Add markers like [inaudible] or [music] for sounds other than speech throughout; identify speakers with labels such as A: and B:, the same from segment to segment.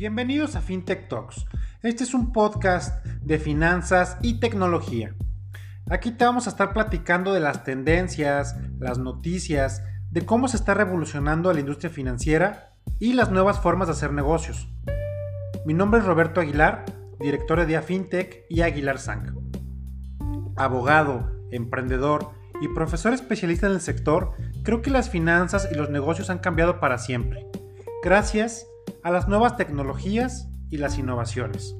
A: Bienvenidos a FinTech Talks. Este es un podcast de finanzas y tecnología. Aquí te vamos a estar platicando de las tendencias, las noticias, de cómo se está revolucionando la industria financiera y las nuevas formas de hacer negocios. Mi nombre es Roberto Aguilar, director de FinTech y Aguilar Sang. Abogado, emprendedor y profesor especialista en el sector, creo que las finanzas y los negocios han cambiado para siempre. Gracias a las nuevas tecnologías y las innovaciones.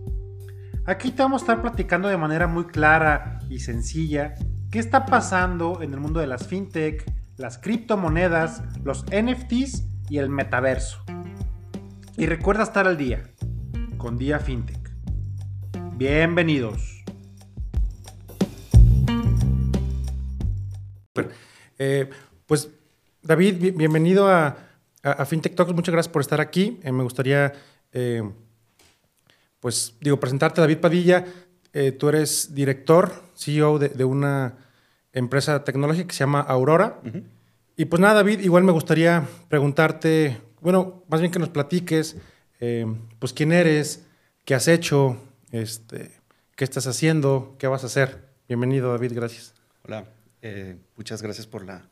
A: Aquí te vamos a estar platicando de manera muy clara y sencilla qué está pasando en el mundo de las fintech, las criptomonedas, los NFTs y el metaverso. Y recuerda estar al día con Día Fintech. Bienvenidos.
B: Eh, pues David, bienvenido a, a, FinTech Talks. Muchas gracias por estar aquí. Eh, me gustaría, eh, pues, digo, presentarte, David Padilla. tú eres director, CEO de, una empresa tecnológica que se llama Aurora. Y pues nada, David, igual me gustaría preguntarte, bueno, más bien que nos platiques, pues, quién eres, qué has hecho, este, qué estás haciendo, qué vas a hacer. Bienvenido, David, gracias.
C: Hola, muchas gracias por la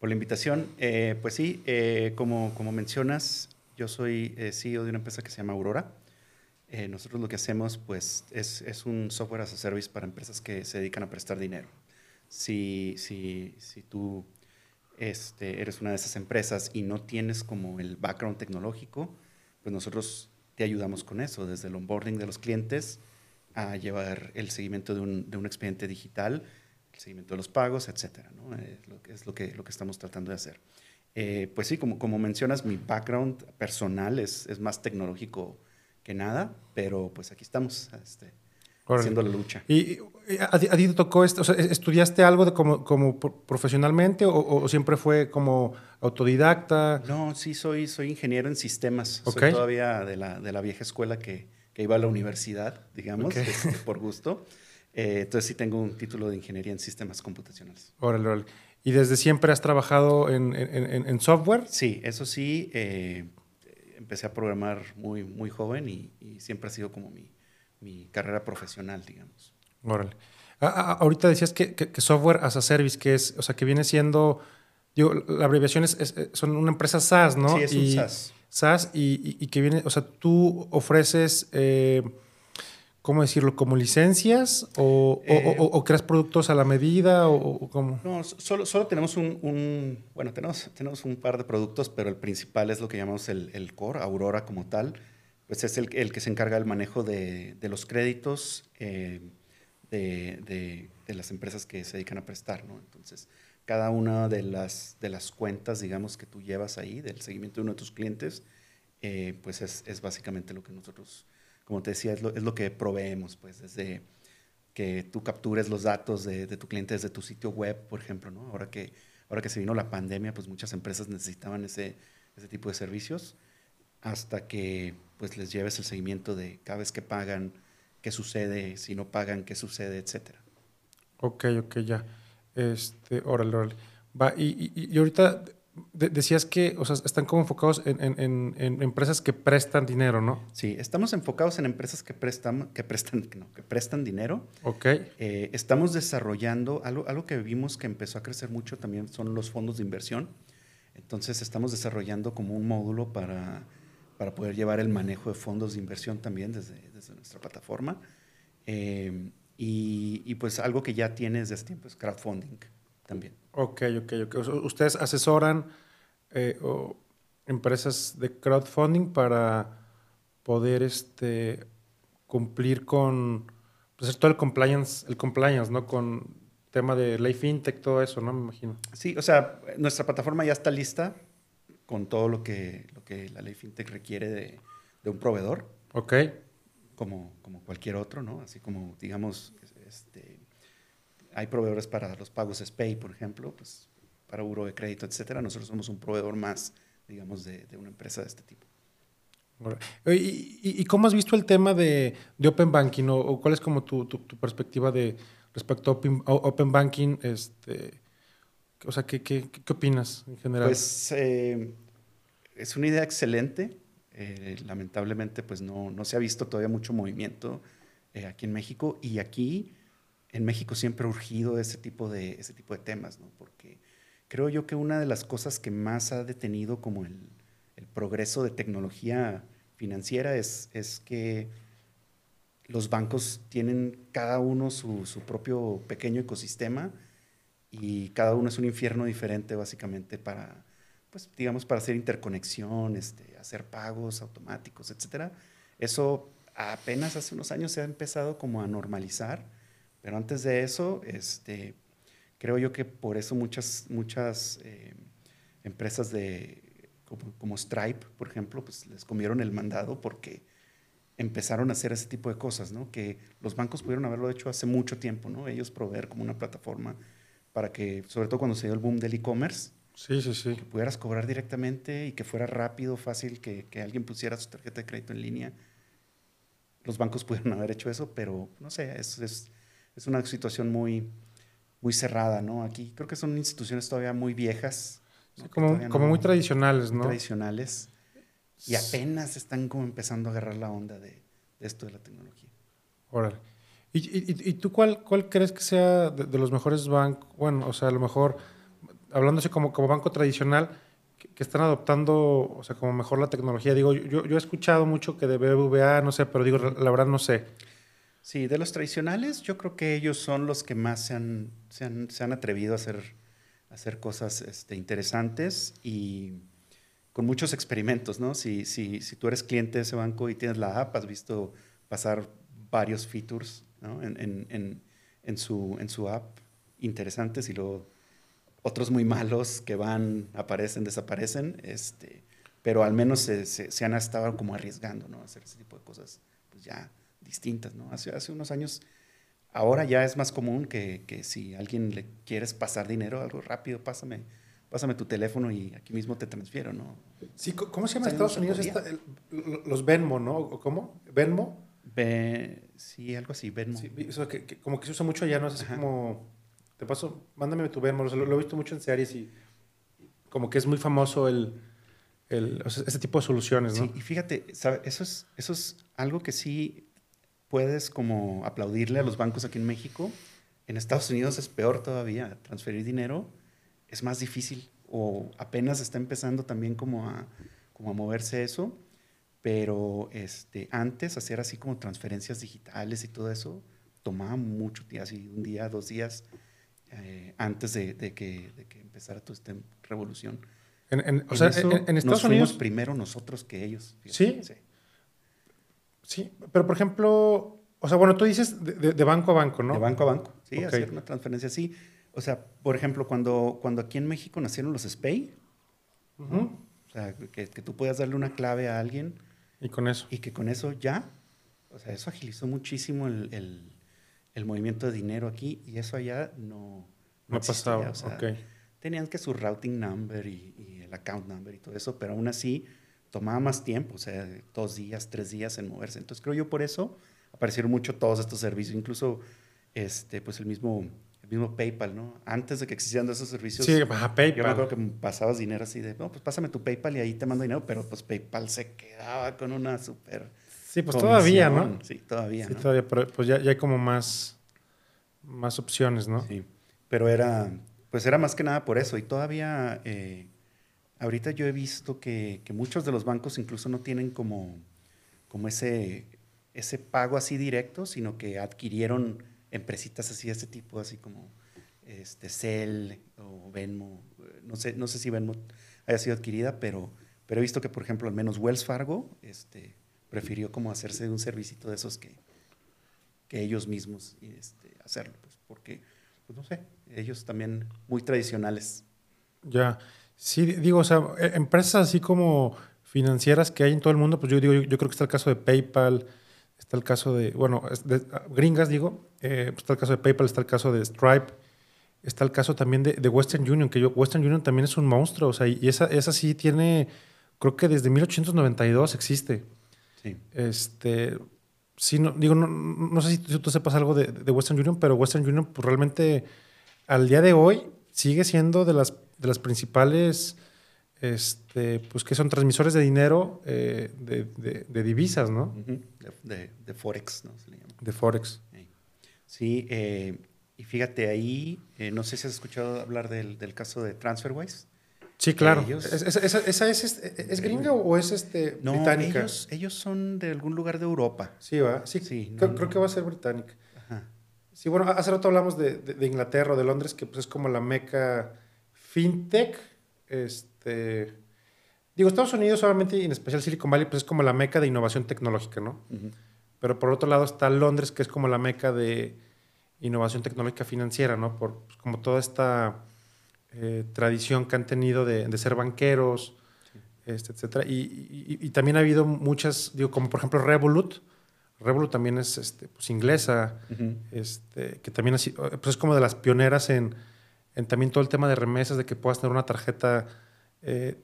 C: por la invitación. Eh, pues sí, eh, como, como mencionas, yo soy eh, CEO de una empresa que se llama Aurora. nosotros lo que hacemos pues, es, es, un software as a service para empresas que se dedican a prestar dinero. Si, si, si tú este, eres una de esas empresas y no tienes como el background tecnológico, pues nosotros te ayudamos con eso, desde el onboarding de los clientes a llevar el seguimiento de un, de un expediente digital seguimiento de los pagos, etcétera. ¿no? Es, lo que, es lo que, lo que estamos tratando de hacer. Eh, pues sí, como, como mencionas, mi background personal es, es más tecnológico que nada, pero pues aquí estamos este, haciendo la lucha.
B: ¿Y, a, ti te tocó esto? O sea, ¿Estudiaste algo de como, como profesionalmente o, o, siempre fue como autodidacta?
C: No, sí, soy, soy ingeniero en sistemas. Soy todavía de la, de la vieja escuela que, que iba a la universidad, digamos, este, por gusto. Eh, entonces sí tengo un título de ingeniería en sistemas computacionales.
B: Órale, órale. ¿Y desde siempre has trabajado en, en, en software?
C: Sí, eso sí. Eh, empecé a programar muy, muy joven y, siempre ha sido como mi, mi, carrera profesional, digamos.
B: Órale. ahorita decías que, que, software as a service, que es, o sea, que viene siendo, digo, la abreviación es, son una empresa SaaS, ¿no?
C: Sí, es un SaaS.
B: SaaS y, y, que viene, o sea, tú ofreces... Eh, ¿cómo decirlo? ¿Como licencias o, eh, creas productos a la medida o, cómo?
C: No, solo, solo tenemos un, bueno, tenemos, tenemos un par de productos, pero el principal es lo que llamamos el, core, Aurora como tal, pues es el, que se encarga del manejo de, los créditos eh, de, las empresas que se dedican a prestar, ¿no? Entonces, cada una de las, de las cuentas, digamos, que tú llevas ahí, del seguimiento de uno de tus clientes, eh, pues es, es básicamente lo que nosotros como te decía, es lo, que proveemos, pues, desde que tú captures los datos de, tu cliente desde tu sitio web, por ejemplo, ¿no? Ahora que, ahora que se vino la pandemia, pues muchas empresas necesitaban ese, ese tipo de servicios, hasta que pues les lleves el seguimiento de cada vez que pagan, qué sucede, si no pagan, qué sucede, etcétera.
B: Ok, ok, ya. Este, órale, órale. Va, y, ahorita decías que o sea, están como enfocados en, empresas que prestan dinero, ¿no?
C: Sí, estamos enfocados en empresas que prestan, que prestan, que prestan dinero.
B: Ok.
C: Eh, estamos desarrollando algo, algo que vimos que empezó a crecer mucho también son los fondos de inversión. Entonces estamos desarrollando como un módulo para, para poder llevar el manejo de fondos de inversión también desde, desde nuestra plataforma. Eh, y, y, pues algo que ya tiene desde hace tiempo es crowdfunding también.
B: Ok, ok, ok. Ustedes asesoran eh, empresas de crowdfunding para poder este, cumplir con pues, todo el compliance, el compliance, ¿no? Con tema de ley fintech, todo eso, ¿no? Me imagino.
C: Sí, o sea, nuestra plataforma ya está lista con todo lo que, lo que la ley fintech requiere de, de un proveedor.
B: Ok.
C: Como, como cualquier otro, ¿no? Así como, digamos, este, hay proveedores para los pagos SPAY, por ejemplo, pues para buro de crédito, etcétera. Nosotros somos un proveedor más, digamos, de, una empresa de este tipo.
B: ¿Y, cómo has visto el tema de, Open Banking o, cuál es como tu, perspectiva de respecto a Open, Banking? Este, o sea, ¿qué, qué, opinas en general?
C: Pues eh, es una idea excelente. Eh, lamentablemente, pues no, no, se ha visto todavía mucho movimiento eh, aquí en México y aquí en México siempre ha urgido ese tipo de, ese tipo de temas, ¿no? Porque creo yo que una de las cosas que más ha detenido como el, el progreso de tecnología financiera es, es que los bancos tienen cada uno su, su, propio pequeño ecosistema y cada uno es un infierno diferente básicamente para, pues digamos, para hacer interconexión, este, hacer pagos automáticos, etc. Eso apenas hace unos años se ha empezado como a normalizar, pero antes de eso, este, creo yo que por eso muchas, muchas eh, empresas de, como, como, Stripe, por ejemplo, pues les comieron el mandado porque empezaron a hacer ese tipo de cosas, ¿no? Que los bancos pudieron haberlo hecho hace mucho tiempo, ¿no? Ellos proveer como una plataforma para que, sobre todo cuando se dio el boom del e-commerce,
B: sí, sí, sí.
C: que pudieras cobrar directamente y que fuera rápido, fácil, que, que, alguien pusiera su tarjeta de crédito en línea. Los bancos [laughs] pudieron haber hecho eso, pero no sé, es, es, es una situación muy, muy cerrada, ¿no? Aquí creo que son instituciones todavía muy viejas.
B: Sí, como, muy tradicionales, ¿no?
C: Tradicionales. Y apenas están como empezando a agarrar la onda de, de esto de la tecnología.
B: Órale. ¿Y, y, y tú cuál, cuál crees que sea de, de, los mejores bancos? Bueno, o sea, a lo mejor, hablándose como, como banco tradicional, que, que, están adoptando, o sea, como mejor la tecnología. Digo, yo, yo he escuchado mucho que de BBVA, no sé, pero digo, la verdad no sé.
C: Sí, de los tradicionales, yo creo que ellos son los que más se han, se han, se han atrevido a hacer, a hacer cosas este, interesantes y con muchos experimentos, ¿no? Si, si, si tú eres cliente de ese banco y tienes la app, has visto pasar varios features ¿no? en, en, en, en, su, en su app interesantes y luego otros muy malos que van, aparecen, desaparecen, este, pero al menos se, se, se han estado como arriesgando, ¿no? A hacer ese tipo de cosas, pues ya distintas, ¿no? Hace, hace unos años, ahora ya es más común que, que si alguien le quieres pasar dinero, algo rápido, pásame, pásame tu teléfono y aquí mismo te transfiero, ¿no?
B: Sí, ¿cómo se llama en Estados Unidos esta, el, los Venmo, ¿no? ¿Cómo? ¿Venmo?
C: Be, sí, algo así, Venmo.
B: Sí, eso que, que, como que se usa mucho allá, ¿no? Es así como, te paso, mándame tu Venmo, lo, lo, he visto mucho en series y como que es muy famoso el, el o sea, ese tipo de soluciones, ¿no?
C: Sí, y fíjate, ¿sabe? Eso, es, eso es algo que sí puedes como aplaudirle a los bancos aquí en México. En Estados Unidos es peor todavía, transferir dinero es más difícil o apenas está empezando también como a, como a moverse eso, pero este, antes hacer así como transferencias digitales y todo eso tomaba mucho tiempo, así un día, dos días eh, antes de, de, que, de, que, empezara toda esta revolución.
B: En, en, o sea, en, en, Estados
C: nos
B: Unidos.
C: primero nosotros que ellos.
B: ¿Sí? ¿Sí? Sí, pero por ejemplo, o sea, bueno, tú dices de, de, de banco a banco, ¿no?
C: De banco a banco, sí, okay. hacer una transferencia así. O sea, por ejemplo, cuando, cuando aquí en México nacieron los SPAY, uh -huh. o sea, que, que, tú puedas darle una clave a alguien.
B: Y con eso.
C: Y que con eso ya, o sea, eso agilizó muchísimo el, el, el movimiento de dinero aquí y eso allá no,
B: no, no pasaba.
C: O sea,
B: okay.
C: Tenían que su routing number y, y el account number y todo eso, pero aún así tomaba más tiempo, o sea, dos días, tres días en moverse. Entonces creo yo por eso aparecieron mucho todos estos servicios, incluso este, pues el mismo, el mismo PayPal, ¿no? Antes de que existieran esos servicios.
B: Sí, baja PayPal.
C: Yo me acuerdo que pasabas dinero así de, no, pues pásame tu PayPal y ahí te mando dinero, pero pues PayPal se quedaba con una súper.
B: Sí, pues comisión. todavía, ¿no?
C: Sí, todavía.
B: Sí,
C: ¿no?
B: todavía, pero pues ya, ya hay como más, más opciones, ¿no?
C: Sí, pero era, pues era más que nada por eso y todavía. Eh, ahorita yo he visto que, que, muchos de los bancos incluso no tienen como, como ese, ese pago así directo, sino que adquirieron empresitas así de este tipo, así como este, Cell o Venmo. No sé, no sé si Venmo haya sido adquirida, pero, pero he visto que, por ejemplo, al menos Wells Fargo este, prefirió como hacerse un servicito de esos que, que ellos mismos este, hacerlo, pues, porque, pues no sé, ellos también muy tradicionales.
B: Ya. Sí, digo, o sea, empresas así como financieras que hay en todo el mundo, pues yo digo, yo, yo creo que está el caso de PayPal, está el caso de, bueno, de, gringas digo, eh, pues está el caso de PayPal, está el caso de Stripe, está el caso también de, de, Western Union, que yo, Western Union también es un monstruo, o sea, y esa, esa sí tiene, creo que desde 1892 existe.
C: Sí.
B: Este, sí, no, digo, no, no sé si tú, tú sepas algo de, de, Western Union, pero Western Union, pues realmente al día de hoy sigue siendo de las, de las principales este, pues que son transmisores de dinero eh, de, de- de divisas, ¿no?
C: De, de- de Forex, ¿no? Se le llama.
B: De Forex.
C: Sí. Eh, y fíjate ahí, eh, no sé si has escuchado hablar del, del caso de TransferWise.
B: Sí, claro.
C: Ellos-
B: ¿Es- es- ¿Esa, esa es, este- es gringa o es este,
C: No,
B: británica?
C: ellos, ellos son de algún lugar de Europa.
B: Sí, va. Sí,
C: Sí,
B: creo,
C: no,
B: creo
C: no.
B: que va a ser británica.
C: Ajá.
B: Sí, bueno, hace rato hablamos de, de- de Inglaterra o de Londres, que pues es como la meca fintech. Este, digo, Estados Unidos, obviamente, y en especial Silicon Valley, pues es como la meca de innovación tecnológica, ¿no? Pero por otro lado está Londres, que es como la meca de innovación tecnológica financiera, ¿no? Por pues, como toda esta eh, tradición que han tenido de, de ser banqueros, este, etcétera. Y, y- y también ha habido muchas, digo, como por ejemplo Revolut. Revolut también es este, pues, inglesa, este, que también ha sido- pues es como de las pioneras en, en también todo el tema de remesas, de que puedas tener una tarjeta eh,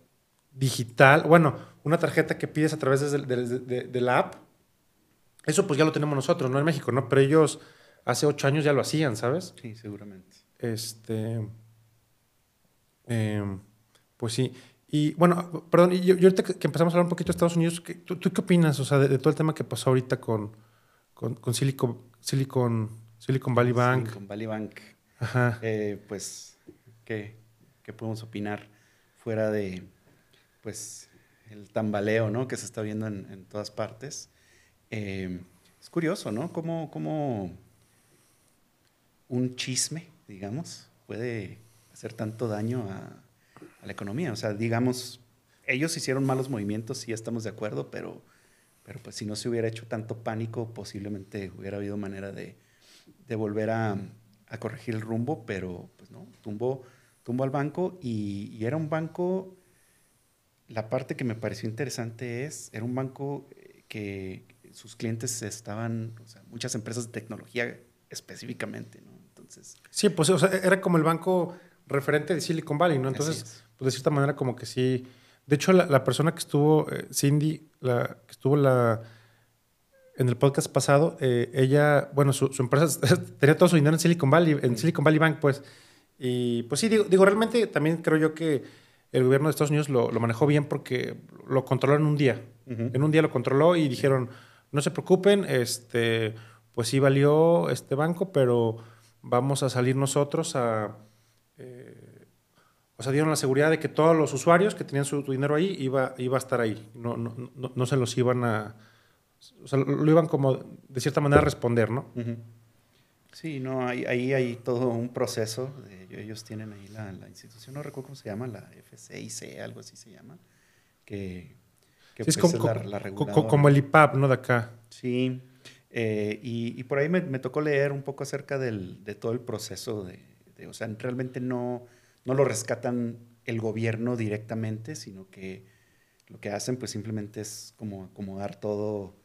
B: digital, bueno, una tarjeta que pides a través de, de- de la app. Eso pues ya lo tenemos nosotros, ¿no? En México, ¿no? Pero ellos hace ocho años ya lo hacían, ¿sabes?
C: Sí, seguramente.
B: Este. em, pues sí. Y bueno, perdón, y, yo- y ahorita que, que empezamos a hablar un poquito de Estados Unidos, ¿qué- ¿tú, tú qué opinas? O sea, de, de todo el tema que pasó ahorita con, con, con Silicon, Silicon, Silicon Valley Bank.
C: Silicon Valley Bank.
B: Ajá.
C: Eh, pues, ¿qué, qué podemos opinar fuera de, pues, el tambaleo, ¿no? Que se está viendo en, todas partes. Eh, es curioso, ¿no? Cómo, cómo un chisme, digamos, puede hacer tanto daño a, a la economía. O sea, digamos, ellos hicieron malos movimientos, sí estamos de acuerdo, pero, pero pues si no se hubiera hecho tanto pánico, posiblemente hubiera habido manera de, de volver a, a corregir el rumbo, pero pues no, tumbó, tumbó al banco y, y era un banco, la parte que me pareció interesante es, era un banco eh, que sus clientes estaban, o sea, muchas empresas de tecnología específicamente, ¿no? Entonces,
B: Sí, pues o sea, era como el banco referente de Silicon Valley, ¿no? Entonces,
C: es.
B: pues de cierta manera como que sí. De hecho, la, la persona que estuvo, eh, Cindy, la que estuvo la, en el podcast pasado, eh, ella, bueno, su, su empresa [laughs] tenía todo su dinero en Silicon Valley, en Silicon Valley Bank, pues. Y pues sí, digo, digo, realmente también creo yo que el gobierno de Estados Unidos lo, lo manejó bien porque lo controló en un día. En un día lo controló y dijeron, no se preocupen, este, pues sí valió este banco, pero vamos a salir nosotros a... eh, o sea, dieron la seguridad de que todos los usuarios que tenían su, su dinero ahí iba, iba a estar ahí. No, no, no, no se los iban a... O sea, lo iban como de cierta manera a responder, ¿no?
C: Ujú. Sí, no, ahí, ahí hay todo un proceso. de- ellos tienen ahí la, la institución, no recuerdo cómo se llama, la FCIC, algo así se llama, que, que
B: Sí, es
C: pues,
B: como,
C: es la,
B: como-
C: la
B: co-
C: reguladora.
B: como el IPAP, ¿no? De acá.
C: Sí, eh, y, y por ahí me, me tocó leer un poco acerca del, de todo el proceso de, de- o sea, realmente no, no lo rescatan el gobierno directamente, sino que lo que hacen pues simplemente es como acomodar todo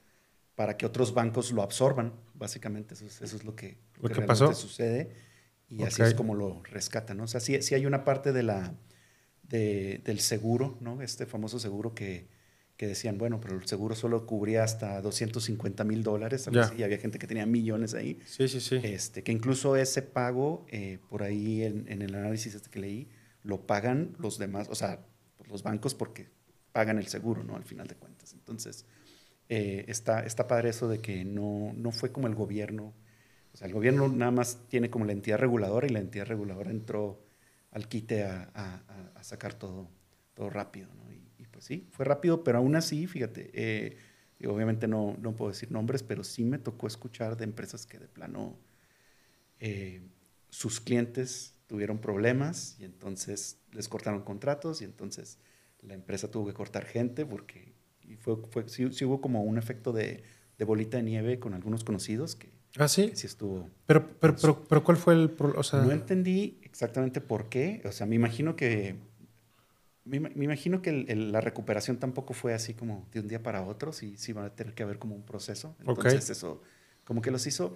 C: para que otros bancos lo absorban, básicamente eso es, eso es lo que,
B: Lo que
C: realmente
B: pasó.
C: sucede y así es como lo rescatan, ¿no? O sea, sí, sí hay una parte de la, de- del seguro, ¿no? Este famoso seguro que, que decían, bueno, pero el seguro solo cubría hasta 250 mil dólares, así, y había gente que tenía millones ahí.
B: Sí, sí, sí.
C: Este, que incluso ese pago, eh, por ahí en, en el análisis este que leí, lo pagan los demás, o sea, los bancos porque pagan el seguro, ¿no? Al final de cuentas. Entonces, eh, está, está padre eso de que no, no fue como el gobierno, o sea, el gobierno nada más tiene como la entidad reguladora y la entidad reguladora entró al quite a, a- a- sacar todo, todo rápido, ¿no? Y, y pues sí, fue rápido, pero aún así, fíjate, eh, obviamente no, no puedo decir nombres, pero sí me tocó escuchar de empresas que de plano eh, sus clientes tuvieron problemas y entonces les cortaron contratos y entonces la empresa tuvo que cortar gente porque y fue, fue- sí, sí hubo como un efecto de, de bolita de nieve con algunos conocidos que,
B: ¿Ah, sí?
C: que sí estuvo.
B: Pero, pero, pero, pero ¿cuál fue el... O sea,
C: No entendí exactamente por qué, o sea, me imagino que me, ima- me imagino que el- el- la recuperación tampoco fue así como de un día para otro, sí, sí va a tener que haber como un proceso. Entonces eso como que los hizo,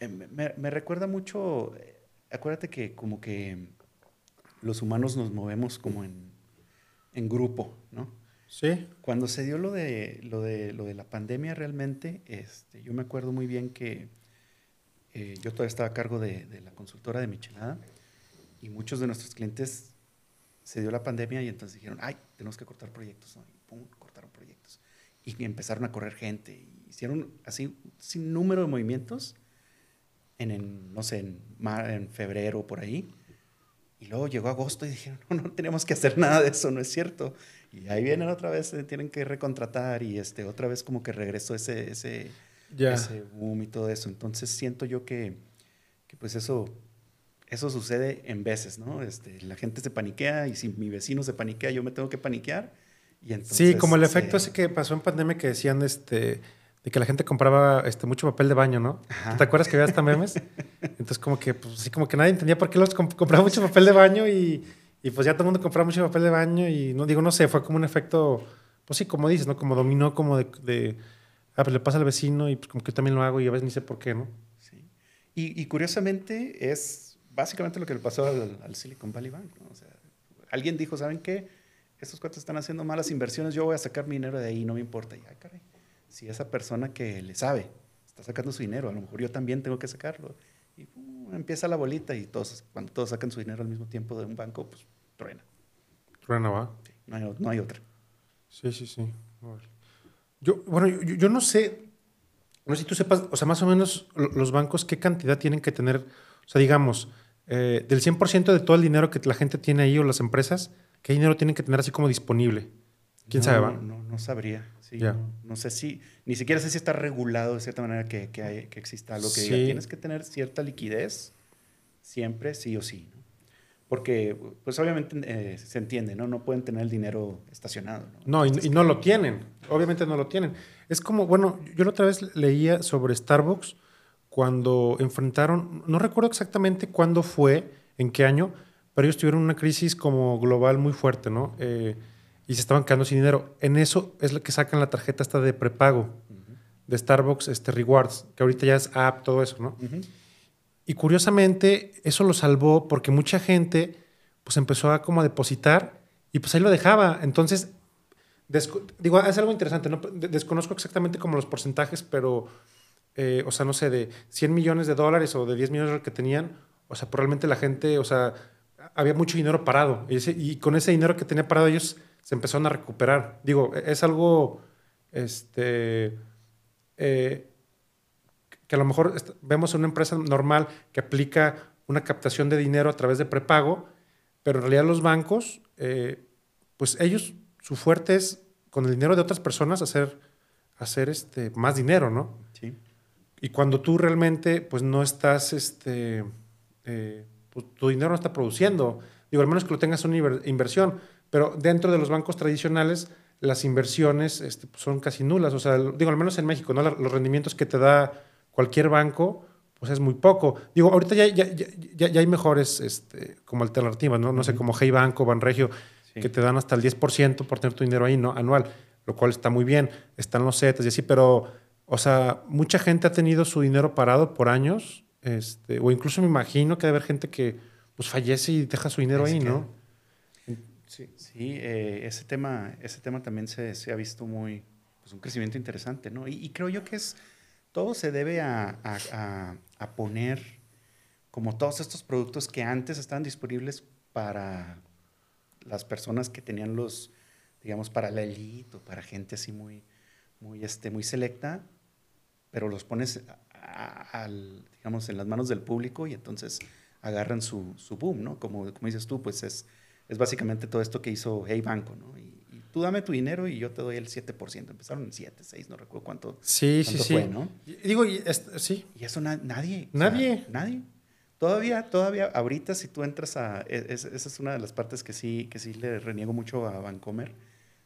C: eh, me, me- me recuerda mucho, eh, acuérdate que como que los humanos nos movemos como en, en grupo, ¿no?
B: Sí.
C: Cuando se dio lo de, lo de, lo de la pandemia realmente, este, yo me acuerdo muy bien que eh, yo todavía estaba a cargo de, de la consultora de Michelada y muchos de nuestros clientes se dio la pandemia y entonces dijeron, ay, tenemos que cortar proyectos. ¿no? Y pum, cortaron proyectos. Y empezaron a correr gente. Y hicieron así sin número de movimientos en, en no sé, en, mar, en febrero por ahí. Y luego llegó agosto y dijeron, no, no tenemos que hacer nada de eso, no es cierto. Y ahí vienen otra vez, eh, tienen que recontratar y este, otra vez como que regresó ese, ese,
B: Ya.
C: ese boom y todo eso. Entonces siento yo que, que pues eso, eso sucede en veces, ¿no? Este, la gente se paniquea y si mi vecino se paniquea, yo me tengo que paniquear. Y entonces,
B: sí, como el efecto
C: eh,
B: ese que pasó en pandemia que decían este, de que la gente compraba este, mucho papel de baño, ¿no?
C: Ajá.
B: ¿Te acuerdas que había hasta memes? [laughs] Entonces, como que, pues sí, como que nadie entendía por qué los comp- compraba mucho papel de baño y, y pues ya todo el mundo compraba mucho papel de baño y no digo, no sé, fue como un efecto, pues sí, como dices, ¿no? Como dominó, como de, ah, pues le pasa al vecino y pues como que yo también lo hago y a veces ni sé por qué, ¿no?
C: Sí. Y, curiosamente es básicamente lo que le pasó al, Silicon Valley Bank. ¿no? O sea, alguien dijo, ¿saben qué? Estos cuates están haciendo malas inversiones, yo voy a sacar mi dinero de ahí, no me importa. Y, ay, caray, si esa persona que le sabe está sacando su dinero, a lo mejor yo también tengo que sacarlo. Y pum, empieza la bolita y todos, cuando todos sacan su dinero al mismo tiempo de un banco, pues truena.
B: Truena, va.
C: Sí, no, hay, no hay otra.
B: Sí, sí, sí. Yo, bueno, yo, yo no sé, no sé si tú sepas, o sea, más o menos lo- los bancos, ¿qué cantidad tienen que tener? O sea, digamos, eh, del 100% de todo el dinero que la gente tiene ahí o las empresas, ¿qué dinero tienen que tener así como disponible? ¿Quién
C: no,
B: sabe, va?
C: No, no sabría. Sí, no, no sé si, ni siquiera sé si está regulado de cierta manera que, que, hay- que exista algo que diga,
B: Sí.
C: tienes que tener cierta liquidez siempre, sí o sí. ¿no? Porque, pues obviamente eh, se entiende, ¿no? No pueden tener el dinero estacionado. ¿no?
B: No, y, no lo tienen. Obviamente no lo tienen. Es como, bueno, yo la otra vez leía sobre Starbucks cuando enfrentaron, no recuerdo exactamente cuándo fue, en qué año, pero ellos tuvieron una crisis como global muy fuerte, ¿no? Eh, y se estaban quedando sin dinero. En eso es lo que sacan la tarjeta esta de prepago de Starbucks, este Rewards, que ahorita ya es app, todo eso, ¿no?
C: ujú.
B: Y curiosamente, eso lo salvó porque mucha gente pues empezó a como depositar y pues ahí lo dejaba. Entonces, digo, es algo interesante, ¿no? De- Desconozco exactamente como los porcentajes, pero, eh, o sea, no sé, de 100 millones de dólares o de 10 millones de dólares que tenían, o sea, probablemente la gente, o sea, había mucho dinero parado. Y, con ese dinero que tenía parado ellos se empezaron a recuperar. Digo, es algo, este, eh, que a lo mejor vemos una empresa normal que aplica una captación de dinero a través de prepago, pero en realidad los bancos, eh, pues ellos, su fuerte es con el dinero de otras personas hacer, hacer este, más dinero, ¿no?
C: Sí.
B: Y cuando tú realmente, pues no estás, este, eh, pues, tu dinero no está produciendo. Digo, al menos que lo tengas una inver- inversión, pero dentro de los bancos tradicionales, las inversiones este, pues, son casi nulas. O sea, digo, al menos en México, ¿no? Los rendimientos que te da cualquier banco, pues es muy poco. Digo, ahorita ya, ya, ya, ya- hay mejores este, como alternativas, ¿no? No sé, como Hey Banco, Banregio,
C: Sí.
B: que te dan hasta el 10% por tener tu dinero ahí, ¿no? Anual, lo cual está muy bien. Están los CETES y así, pero, o sea, mucha gente ha tenido su dinero parado por años, este, o incluso me imagino que debe haber gente que pues fallece y deja su dinero
C: Ahí.
B: ¿no? Sí.
C: Sí, eh, ese, tema, ese tema también se, se ha visto muy, pues un crecimiento interesante, ¿no? Y, y creo yo que es, todo se debe a, a- poner como todos estos productos que antes estaban disponibles para las personas que tenían los, digamos, para la elite o para gente así muy, muy, este, muy selecta, pero los pones, digamos, en las manos del público y entonces agarran su, su boom, ¿no? Como, como dices tú, pues es, es básicamente todo esto que hizo Hey Banco, ¿no? Tú dame tu dinero y yo te doy el 7%. Empezaron en 7, 6, no recuerdo cuánto,
B: Sí, sí,
C: cuánto
B: sí.
C: fue, ¿no?
B: Y- Digo, y es- sí.
C: Y eso na- nadie. o
B: Nadie.
C: sea, nadie. Todavía, todavía, ahorita si tú entras a... e- es- esa es una de las partes que sí, que sí le reniego mucho a Vancomer.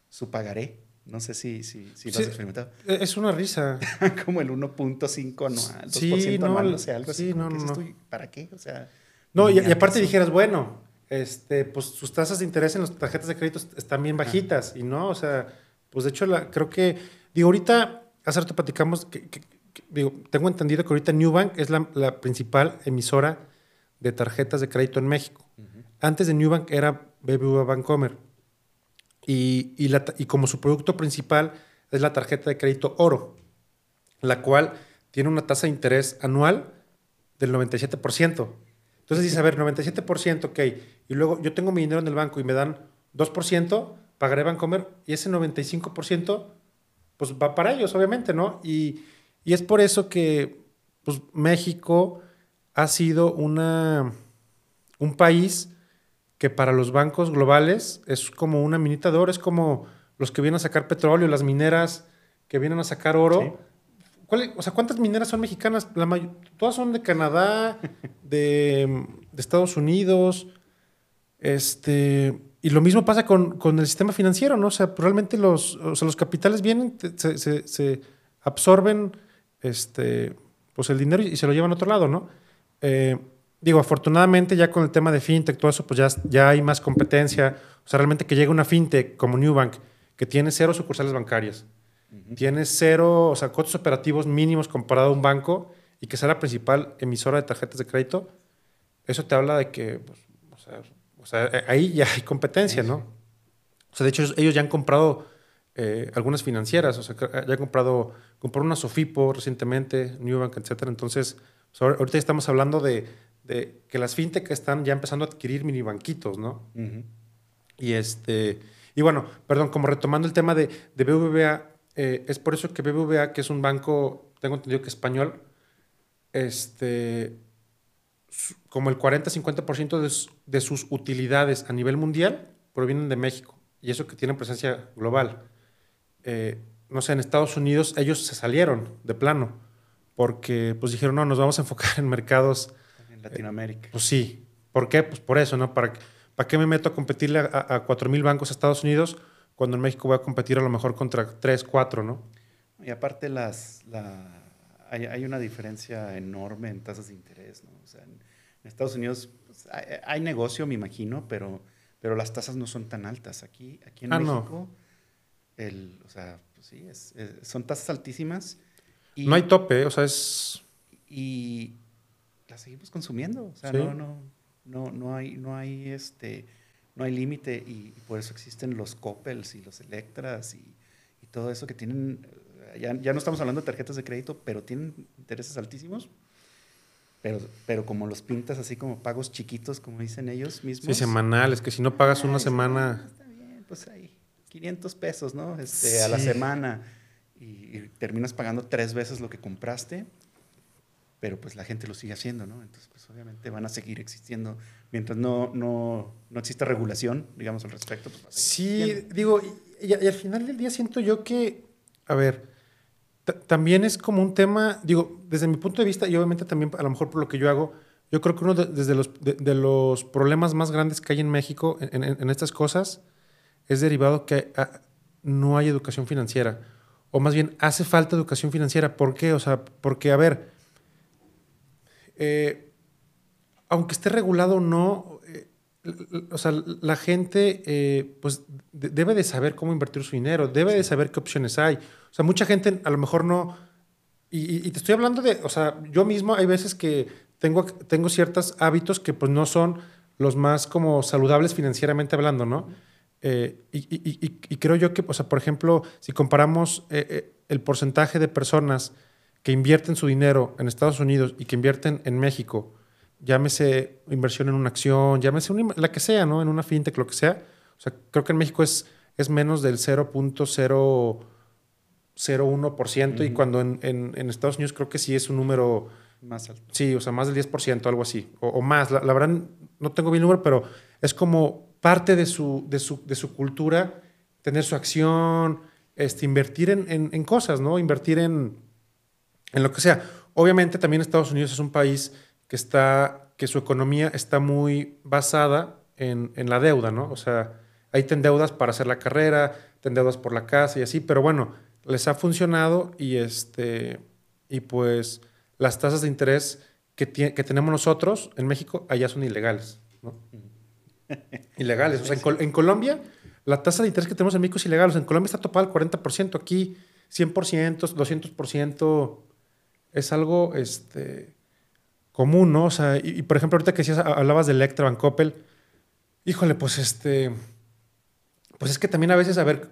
C: Su pagaré. No sé si, si, si lo
B: Sí.
C: has experimentado.
B: E- Es una risa. [laughs]
C: Como el 1.5 anual, 2%
B: Sí, no,
C: anual, no sé, algo así.
B: sí,
C: como
B: no, no, no.
C: tú, ¿Para qué? O sea...
B: No, y, y aparte dijeras, bueno, este, pues sus tasas de interés en las tarjetas de crédito est- están bien bajitas. Y no, o sea, pues de hecho, la, creo que, digo, ahorita, hace rato platicamos, que, que- que- digo, tengo entendido que ahorita Newbank es la, la principal emisora de tarjetas de crédito en México. Antes de Newbank era BBVA Bancomer. Y, y, la ta- y como su producto principal es la tarjeta de crédito Oro, la cual tiene una tasa de interés anual del 97%. Entonces dices, a ver, 97%, ok, y luego yo tengo mi dinero en el banco y me dan 2%, pagaré Bancomer, y ese 95%, pues va para ellos, obviamente, ¿no? Y, y es por eso que pues, México ha sido una, un país que para los bancos globales es como una minita de oro, es como los que vienen a sacar petróleo, las mineras que vienen a sacar oro. O sea, ¿cuántas mineras son mexicanas? La todas son de Canadá, [laughs] de, Estados Unidos. Este, y lo mismo pasa con, el sistema financiero, ¿no? O sea, realmente los, los capitales vienen, se, absorben este, pues el dinero y se lo llevan a otro lado, ¿no? Eh, digo, afortunadamente ya con el tema de fintech, todo eso, pues ya, ya hay más competencia. O sea, realmente que llegue una fintech como Newbank, que tiene cero sucursales bancarias, tiene cero, o sea, costos operativos mínimos comparado a un banco y que sea la principal emisora de tarjetas de crédito, eso te habla de que, pues, o, sea, eh, ahí ya hay competencia, ¿no? O sea, de hecho, ellos ya han comprado eh, algunas financieras, o sea, ya han comprado, compró una Sofipo recientemente, Newbank, etcétera. Entonces, ahorita estamos hablando de, de, que las fintech están ya empezando a adquirir mini banquitos, ¿no? Y este y bueno, perdón, como retomando el tema de, de BBVA, eh, es por eso que BBVA, que es un banco, tengo entendido que español, este, como el 40-50% de, de, sus utilidades a nivel mundial provienen de México, y eso que tiene presencia global. Eh, no sé, en Estados Unidos ellos se salieron de plano, porque pues dijeron, no, nos vamos a enfocar en mercados...
C: En Latinoamérica.
B: pues sí. ¿Por qué? Pues por eso, ¿no? Para ¿Para qué me meto a competirle a, a, 4.000 bancos a Estados Unidos cuando en México voy a competir a lo mejor contra 3, 4, ¿no?
C: Y aparte las, hay, una diferencia enorme en tasas de interés, ¿no? O sea, en, Estados Unidos pues, hay, negocio, me imagino, pero, pero las tasas no son tan altas. Aquí, aquí en ah, México, el, o sea, pues sí, son tasas altísimas.
B: Y, no hay tope, o sea, es...
C: Y las seguimos consumiendo, o sea, no, no no, no hay, no hay este, no hay límite y, por eso existen los Coppels y los Electras y, todo eso que tienen, ya, ya, no estamos hablando de tarjetas de crédito, pero tienen intereses altísimos. Pero, pero como los pintas así como pagos chiquitos, como dicen ellos mismos.
B: Sí, semanales, que si no pagas una semana...
C: Está bien, pues ahí, 500 pesos, ¿no? Este, A la semana. Y, y, terminas pagando tres veces lo que compraste pero pues la gente lo sigue haciendo, ¿no? Entonces, pues obviamente van a seguir existiendo mientras no, no, no exista regulación, digamos, al respecto. Pues,
B: sí, digo, y, al final del día siento yo que, a ver, también es como un tema, digo, desde mi punto de vista, y obviamente también a lo mejor por lo que yo hago, yo creo que uno de, desde los, de, los problemas más grandes que hay en México en, en, estas cosas es derivado que ah, no hay educación financiera, o más bien hace falta educación financiera. ¿Por qué? O sea, porque, a ver, eh, aunque esté regulado o no, eh, o sea, la gente eh, pues debe de saber cómo invertir su dinero, debe de saber qué opciones hay. O sea, mucha gente a lo mejor no... Y, te estoy hablando de, o sea, yo mismo hay veces que tengo, tengo ciertos hábitos que pues no son los más como saludables financieramente hablando, ¿no? y, creo yo que, o sea, por ejemplo, si comparamos el porcentaje de personas que invierten su dinero en Estados Unidos y que invierten en México, llámese inversión en una acción, llámese la que sea, ¿no? En una fintech, lo que sea. O sea, creo que en México es, es menos del 0.001% y cuando en, en, Estados Unidos creo que sí es un número...
C: Más alto.
B: Sí, o sea, más del 10%, algo así, o, más. La, verdad, no tengo bien el número, pero es como parte de su, de su, de su cultura tener su acción, este, invertir en, en, en cosas, ¿no? Invertir en en lo que sea. Obviamente también Estados Unidos es un país que está, que su economía está muy basada en, la deuda, ¿no? O sea, ahí ten deudas para hacer la carrera, ten deudas por la casa y así, pero bueno, les ha funcionado y este, y pues las tasas de interés que, que tenemos nosotros en México allá son ilegales, ¿no? [laughs] ilegales. O sea, en, en, Colombia, la tasa de interés que tenemos en México es ilegal. O sea, en Colombia está topada al 40%, aquí 100%, 200% es algo este, común, ¿no? O sea, y, por ejemplo, ahorita que decías, hablabas de Electra, Van Coppel, híjole, pues este, pues es que también a veces, a ver,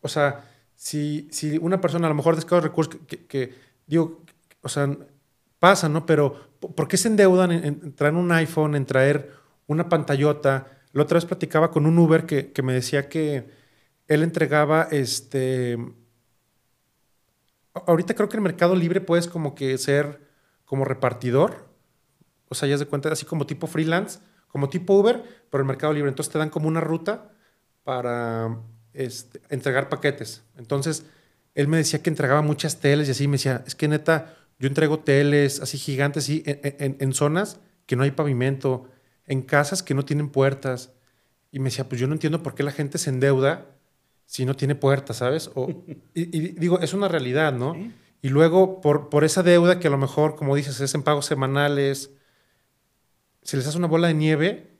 B: o sea, si, si una persona a lo mejor de recursos que, que, digo, o sea, pasa, ¿no? Pero ¿por qué se endeudan en, traer un iPhone, en traer una pantallota? La otra vez platicaba con un Uber que, que me decía que él entregaba este... Ahorita creo que en Mercado Libre puedes como que ser como repartidor. O sea, ya se cuenta, así como tipo freelance, como tipo Uber, pero en Mercado Libre. Entonces te dan como una ruta para este, entregar paquetes. Entonces, él me decía que entregaba muchas teles y así me decía, es que neta, yo entrego teles así gigantes, así, en, zonas que no hay pavimento, en casas que no tienen puertas. Y me decía, pues yo no entiendo por qué la gente se endeuda si no tiene puertas, ¿sabes? O, [laughs] y, digo, es una realidad, ¿no? Y luego, por, por esa deuda que a lo mejor, como dices, es en pagos semanales, se les hace una bola de nieve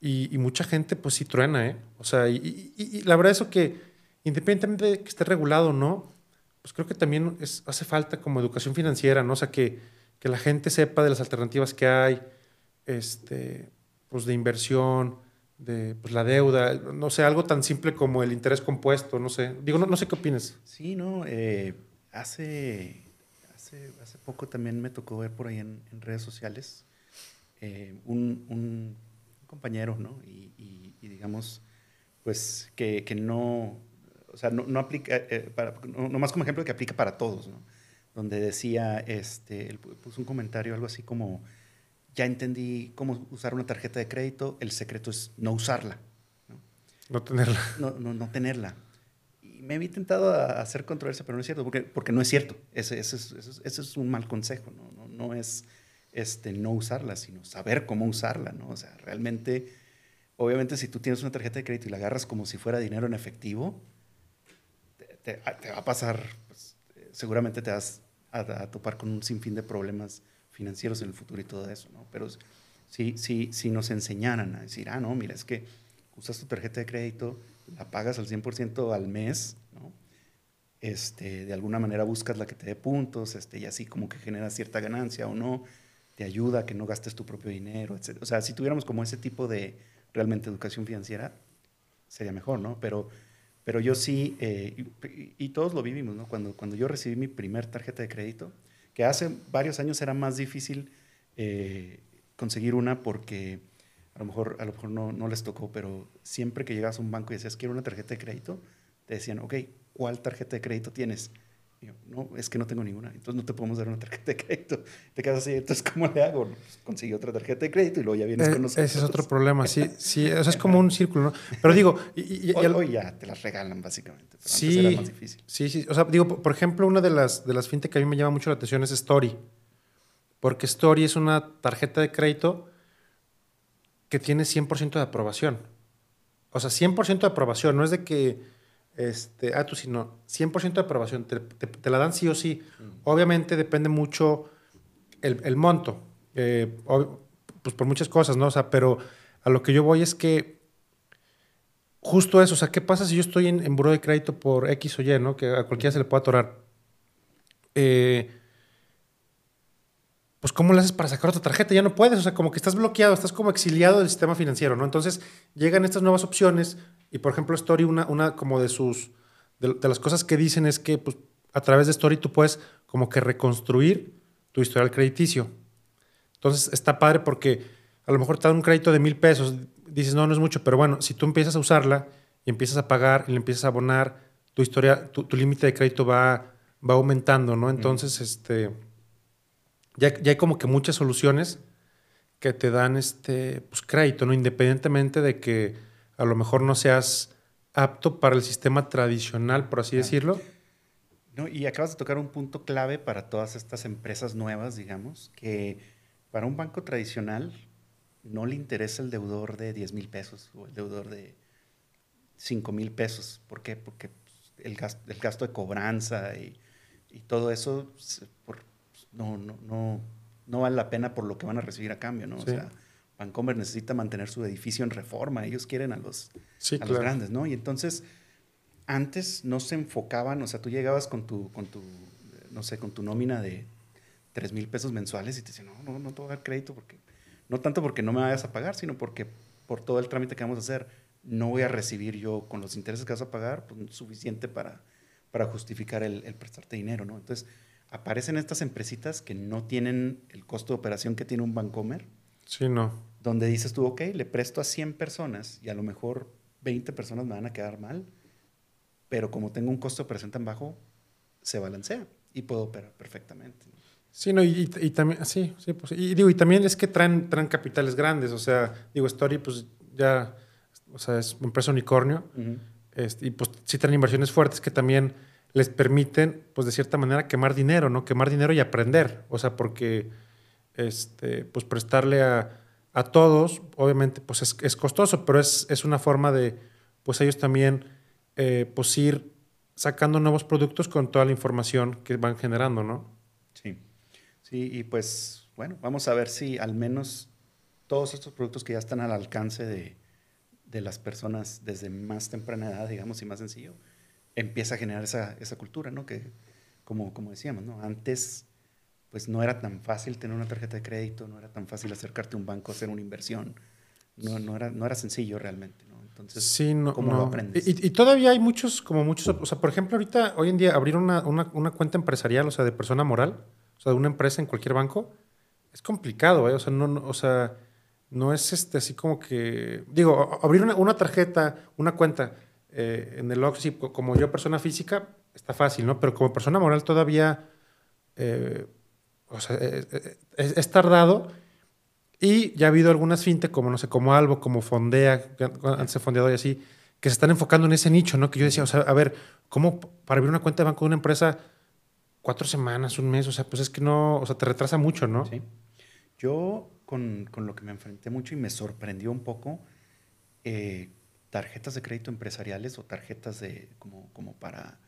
B: y, mucha gente, pues sí truena, ¿eh? O sea, y, la verdad es que, independientemente de que esté regulado o no, pues creo que también es, hace falta como educación financiera, ¿no? O sea, que, que la gente sepa de las alternativas que hay, este, pues de inversión, de pues, la deuda, no sé, algo tan simple como el interés compuesto, no sé. Digo, no, no sé qué opinas.
C: Sí, no, eh, hace, hace, hace, poco también me tocó ver por ahí en, en redes sociales eh, un, un compañero, ¿no? Y, y, digamos, pues que, que, no, o sea, no, no aplica, eh, para, no, más como ejemplo que aplica para todos, ¿no? Donde decía, este, él puso un comentario, algo así como, ya entendí cómo usar una tarjeta de crédito, el secreto es no usarla.
B: No, no tenerla.
C: No, no, no, tenerla. Y me había intentado hacer controversia, pero no es cierto, porque, porque no es cierto. Ese, ese, ese, ese es un mal consejo, ¿no? No, no es este, no usarla, sino saber cómo usarla, ¿no? O sea, realmente, obviamente si tú tienes una tarjeta de crédito y la agarras como si fuera dinero en efectivo, te, va a pasar, pues, seguramente te vas a, topar con un sinfín de problemas financieros en el futuro y todo eso, ¿no? Pero si, si, si nos enseñaran a decir, ah, no, mira, es que usas tu tarjeta de crédito, la pagas al 100% al mes, ¿no? Este, de alguna manera buscas la que te dé puntos, este, y así como que genera cierta ganancia o no, te ayuda que no gastes tu propio dinero, etc. O sea, si tuviéramos como ese tipo de realmente educación financiera, sería mejor, ¿no? Pero, pero yo sí, eh, y, todos lo vivimos, ¿no? Cuando, cuando yo recibí mi primer tarjeta de crédito, que hace varios años era más difícil eh, conseguir una porque a lo mejor, a lo mejor no, no les tocó, pero siempre que llegas a un banco y decías, quiero una tarjeta de crédito, te decían, ok, ¿cuál tarjeta de crédito tienes? No, es que no tengo ninguna, entonces no te podemos dar una tarjeta de crédito. Te quedas así, entonces, ¿cómo le hago? Pues conseguí otra tarjeta de crédito y luego ya vienes
B: eh,
C: con nosotros.
B: Ese es otro problema, sí, sí, o sea, es como [laughs] un círculo, ¿no? Pero digo...
C: Y, hoy, ya te las regalan, básicamente,
B: sí, era más difícil. Sí, sí, o sea, digo, por ejemplo, una de las, de las fintech que a mí me llama mucho la atención es Story, porque Story es una tarjeta de crédito que tiene 100% de aprobación. O sea, 100% de aprobación, no es de que este, ah, tú sí, no. 100% de aprobación. Te, la dan sí o sí. Obviamente depende mucho el, monto. Eh, pues por muchas cosas, ¿no? O sea, pero a lo que yo voy es que justo eso. O sea, ¿qué pasa si yo estoy en, en buro de crédito por X o Y, ¿no? Que a cualquiera se le puede atorar. Eh, pues ¿cómo le haces para sacar otra tarjeta? Ya no puedes, o sea, como que estás bloqueado, estás como exiliado del sistema financiero, ¿no? Entonces llegan estas nuevas opciones y, por ejemplo, Story, una, una como de sus, de, las cosas que dicen es que pues, a través de Story tú puedes como que reconstruir tu historial crediticio. Entonces está padre porque a lo mejor te dan un crédito de mil pesos, dices, no, no es mucho, pero bueno, si tú empiezas a usarla y empiezas a pagar y le empiezas a abonar, tu historia, tu, límite de crédito va, va aumentando, ¿no? Entonces, este ya, hay como que muchas soluciones que te dan este pues, crédito, ¿no? Independientemente de que a lo mejor no seas apto para el sistema tradicional, por así decirlo.
C: No, y acabas de tocar un punto clave para todas estas empresas nuevas, digamos, que para un banco tradicional no le interesa el deudor de 10 mil pesos o el deudor de 5 mil pesos. ¿Por qué? Porque el gasto, el gasto de cobranza y, y todo eso, no, no, no, no vale la pena por lo que van a recibir a cambio, ¿no? O sea, Vancomer necesita mantener su edificio en reforma, ellos quieren a los, a los grandes, ¿no? Y entonces, antes no se enfocaban, o sea, tú llegabas con tu, con tu no sé, con tu nómina de 3 mil pesos mensuales y te decían, no, no, no te voy a dar crédito porque, no tanto porque no me vayas a pagar, sino porque por todo el trámite que vamos a hacer, no voy a recibir yo con los intereses que vas a pagar, pues, suficiente para, para justificar el, el prestarte dinero, ¿no? Entonces, aparecen estas empresitas que no tienen el costo de operación que tiene un Bancomer.
B: Sí, no.
C: Donde dices tú, ok, le presto a 100 personas y a lo mejor 20 personas me van a quedar mal, pero como tengo un costo de operación tan bajo, se balancea y puedo operar perfectamente.
B: Sí, no, y, también, sí, sí, pues, y digo, y también es que traen, traen capitales grandes, o sea, digo, Story, pues ya, o sea, es una empresa unicornio, este, y pues sí traen inversiones fuertes que también les permiten, pues de cierta manera, quemar dinero, ¿no? Quemar dinero y aprender, o sea, porque, este, pues prestarle a, a todos, obviamente, pues es, es costoso, pero es, es, una forma de, pues ellos también, eh, pues ir sacando nuevos productos con toda la información que van generando, ¿no?
C: Sí, sí, y pues, bueno, vamos a ver si al menos todos estos productos que ya están al alcance de, de las personas desde más temprana edad, digamos, y más sencillo, empieza a generar esa, esa cultura, ¿no? Que, como, como decíamos, ¿no? Antes, pues no era tan fácil tener una tarjeta de crédito, no era tan fácil acercarte a un banco, hacer una inversión. No, no, era, no era sencillo realmente, ¿no? Entonces,
B: sí, no, ¿cómo lo aprendes? Y, y, todavía hay muchos, como muchos, o sea, por ejemplo, ahorita, hoy en día, abrir una, una, una, cuenta empresarial, o sea, de persona moral, o sea, de una empresa en cualquier banco, es complicado, ¿eh? O sea, no, no o sea, no es este, así como que, digo, abrir una, una tarjeta, una cuenta eh, en el Oxy, como yo persona física, está fácil, ¿no? Pero como persona moral todavía, eh, o sea, eh, es, tardado. Y ya ha habido algunas fintech, como no sé, como Albo, como Fondea, antes de Fondeado y así, que se están enfocando en ese nicho, ¿no? Que yo decía, o sea, a ver, ¿cómo para abrir una cuenta de banco de una empresa cuatro semanas, un mes? O sea, pues es que no, o sea, te retrasa mucho, ¿no?
C: Sí. Yo con, con lo que me enfrenté mucho y me sorprendió un poco, eh, tarjetas de crédito empresariales o tarjetas de, como, como para,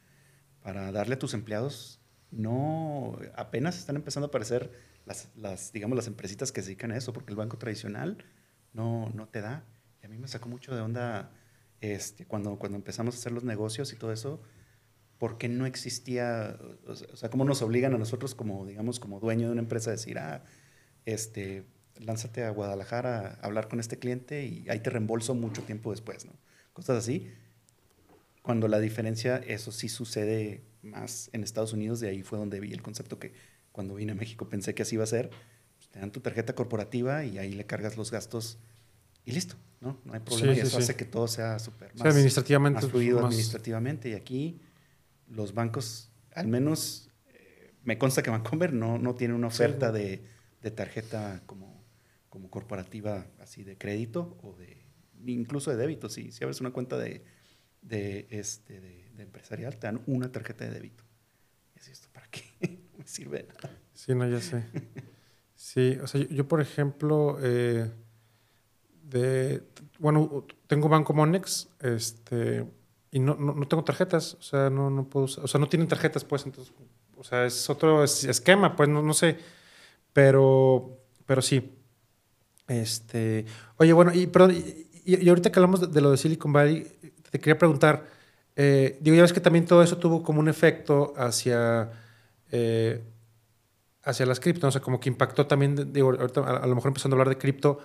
C: para darle a tus empleados, no, apenas están empezando a aparecer las, las, digamos, las empresitas que se dedican a eso, porque el banco tradicional no, no te da. Y a mí me sacó mucho de onda este, cuando, cuando empezamos a hacer los negocios y todo eso, ¿por qué no existía, o sea, cómo nos obligan a nosotros como, digamos, como dueño de una empresa a decir, ah, este, lánzate a Guadalajara a hablar con este cliente y ahí te reembolso mucho tiempo después, ¿no? Cosas así. Cuando la diferencia, eso sí sucede más en Estados Unidos, de ahí fue donde vi el concepto que cuando vine a México pensé que así iba a ser. Pues, te dan tu tarjeta corporativa y ahí le cargas los gastos y listo, ¿no? No hay problema y eso hace que todo sea súper más,
B: administrativamente,
C: más fluido administrativamente. Y aquí los bancos, al menos eh, me consta que Bancomer no, no tiene una oferta de, de tarjeta como como corporativa así de crédito o de incluso de débito. Si, si abres una cuenta de, de, este, de, empresarial, te dan una tarjeta de débito. ¿Es esto para qué? [laughs] no me sirve de nada.
B: Sí, no, ya sé. Sí, o sea, yo, por ejemplo, eh, de, bueno, tengo Banco Monex, este, y no, no, tengo tarjetas, o sea, no, no puedo, o sea, no tienen tarjetas, pues, entonces, o sea, es otro esquema, pues, no, no sé, pero, pero sí, este, oye, bueno, y, perdón, y, ahorita que hablamos de, lo de Silicon Valley, te quería preguntar, eh, digo, ya ves que también todo eso tuvo como un efecto hacia, eh, hacia las cripto, o sea, como que impactó también, digo, ahorita a, lo mejor empezando a hablar de cripto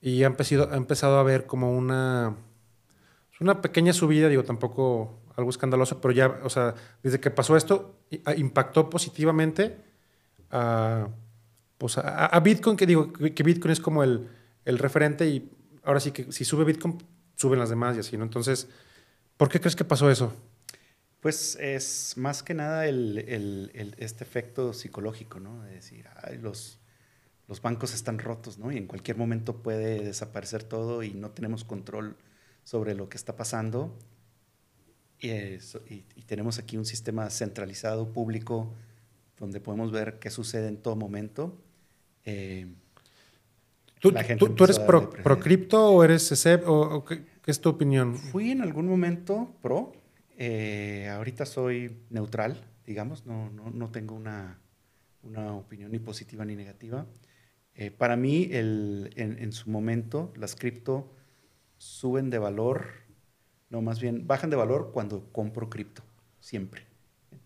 B: y ha empezado, ha empezado a haber como una, una pequeña subida, digo, tampoco algo escandaloso, pero ya, o sea, desde que pasó esto, impactó positivamente a pues a, Bitcoin, que digo que Bitcoin es como el, el, referente y ahora sí que si sube Bitcoin, suben las demás y así, ¿no? Entonces, ¿por qué crees que pasó eso?
C: Pues es más que nada el, el, este efecto psicológico, ¿no? De decir, ay, los, los bancos están rotos, ¿no? Y en cualquier momento puede desaparecer todo y no tenemos control sobre lo que está pasando. Y, y, y tenemos aquí un sistema centralizado, público, donde podemos ver qué sucede en todo momento eh,
B: ¿Tú, tú, eres pro, cripto o eres CEP o, qué, es tu opinión?
C: Fui en algún momento pro. Eh, ahorita soy neutral, digamos. No, no, no tengo una, una, opinión ni positiva ni negativa. Eh, para mí, el, en, en, su momento, las cripto suben de valor, no, más bien bajan de valor cuando compro cripto, siempre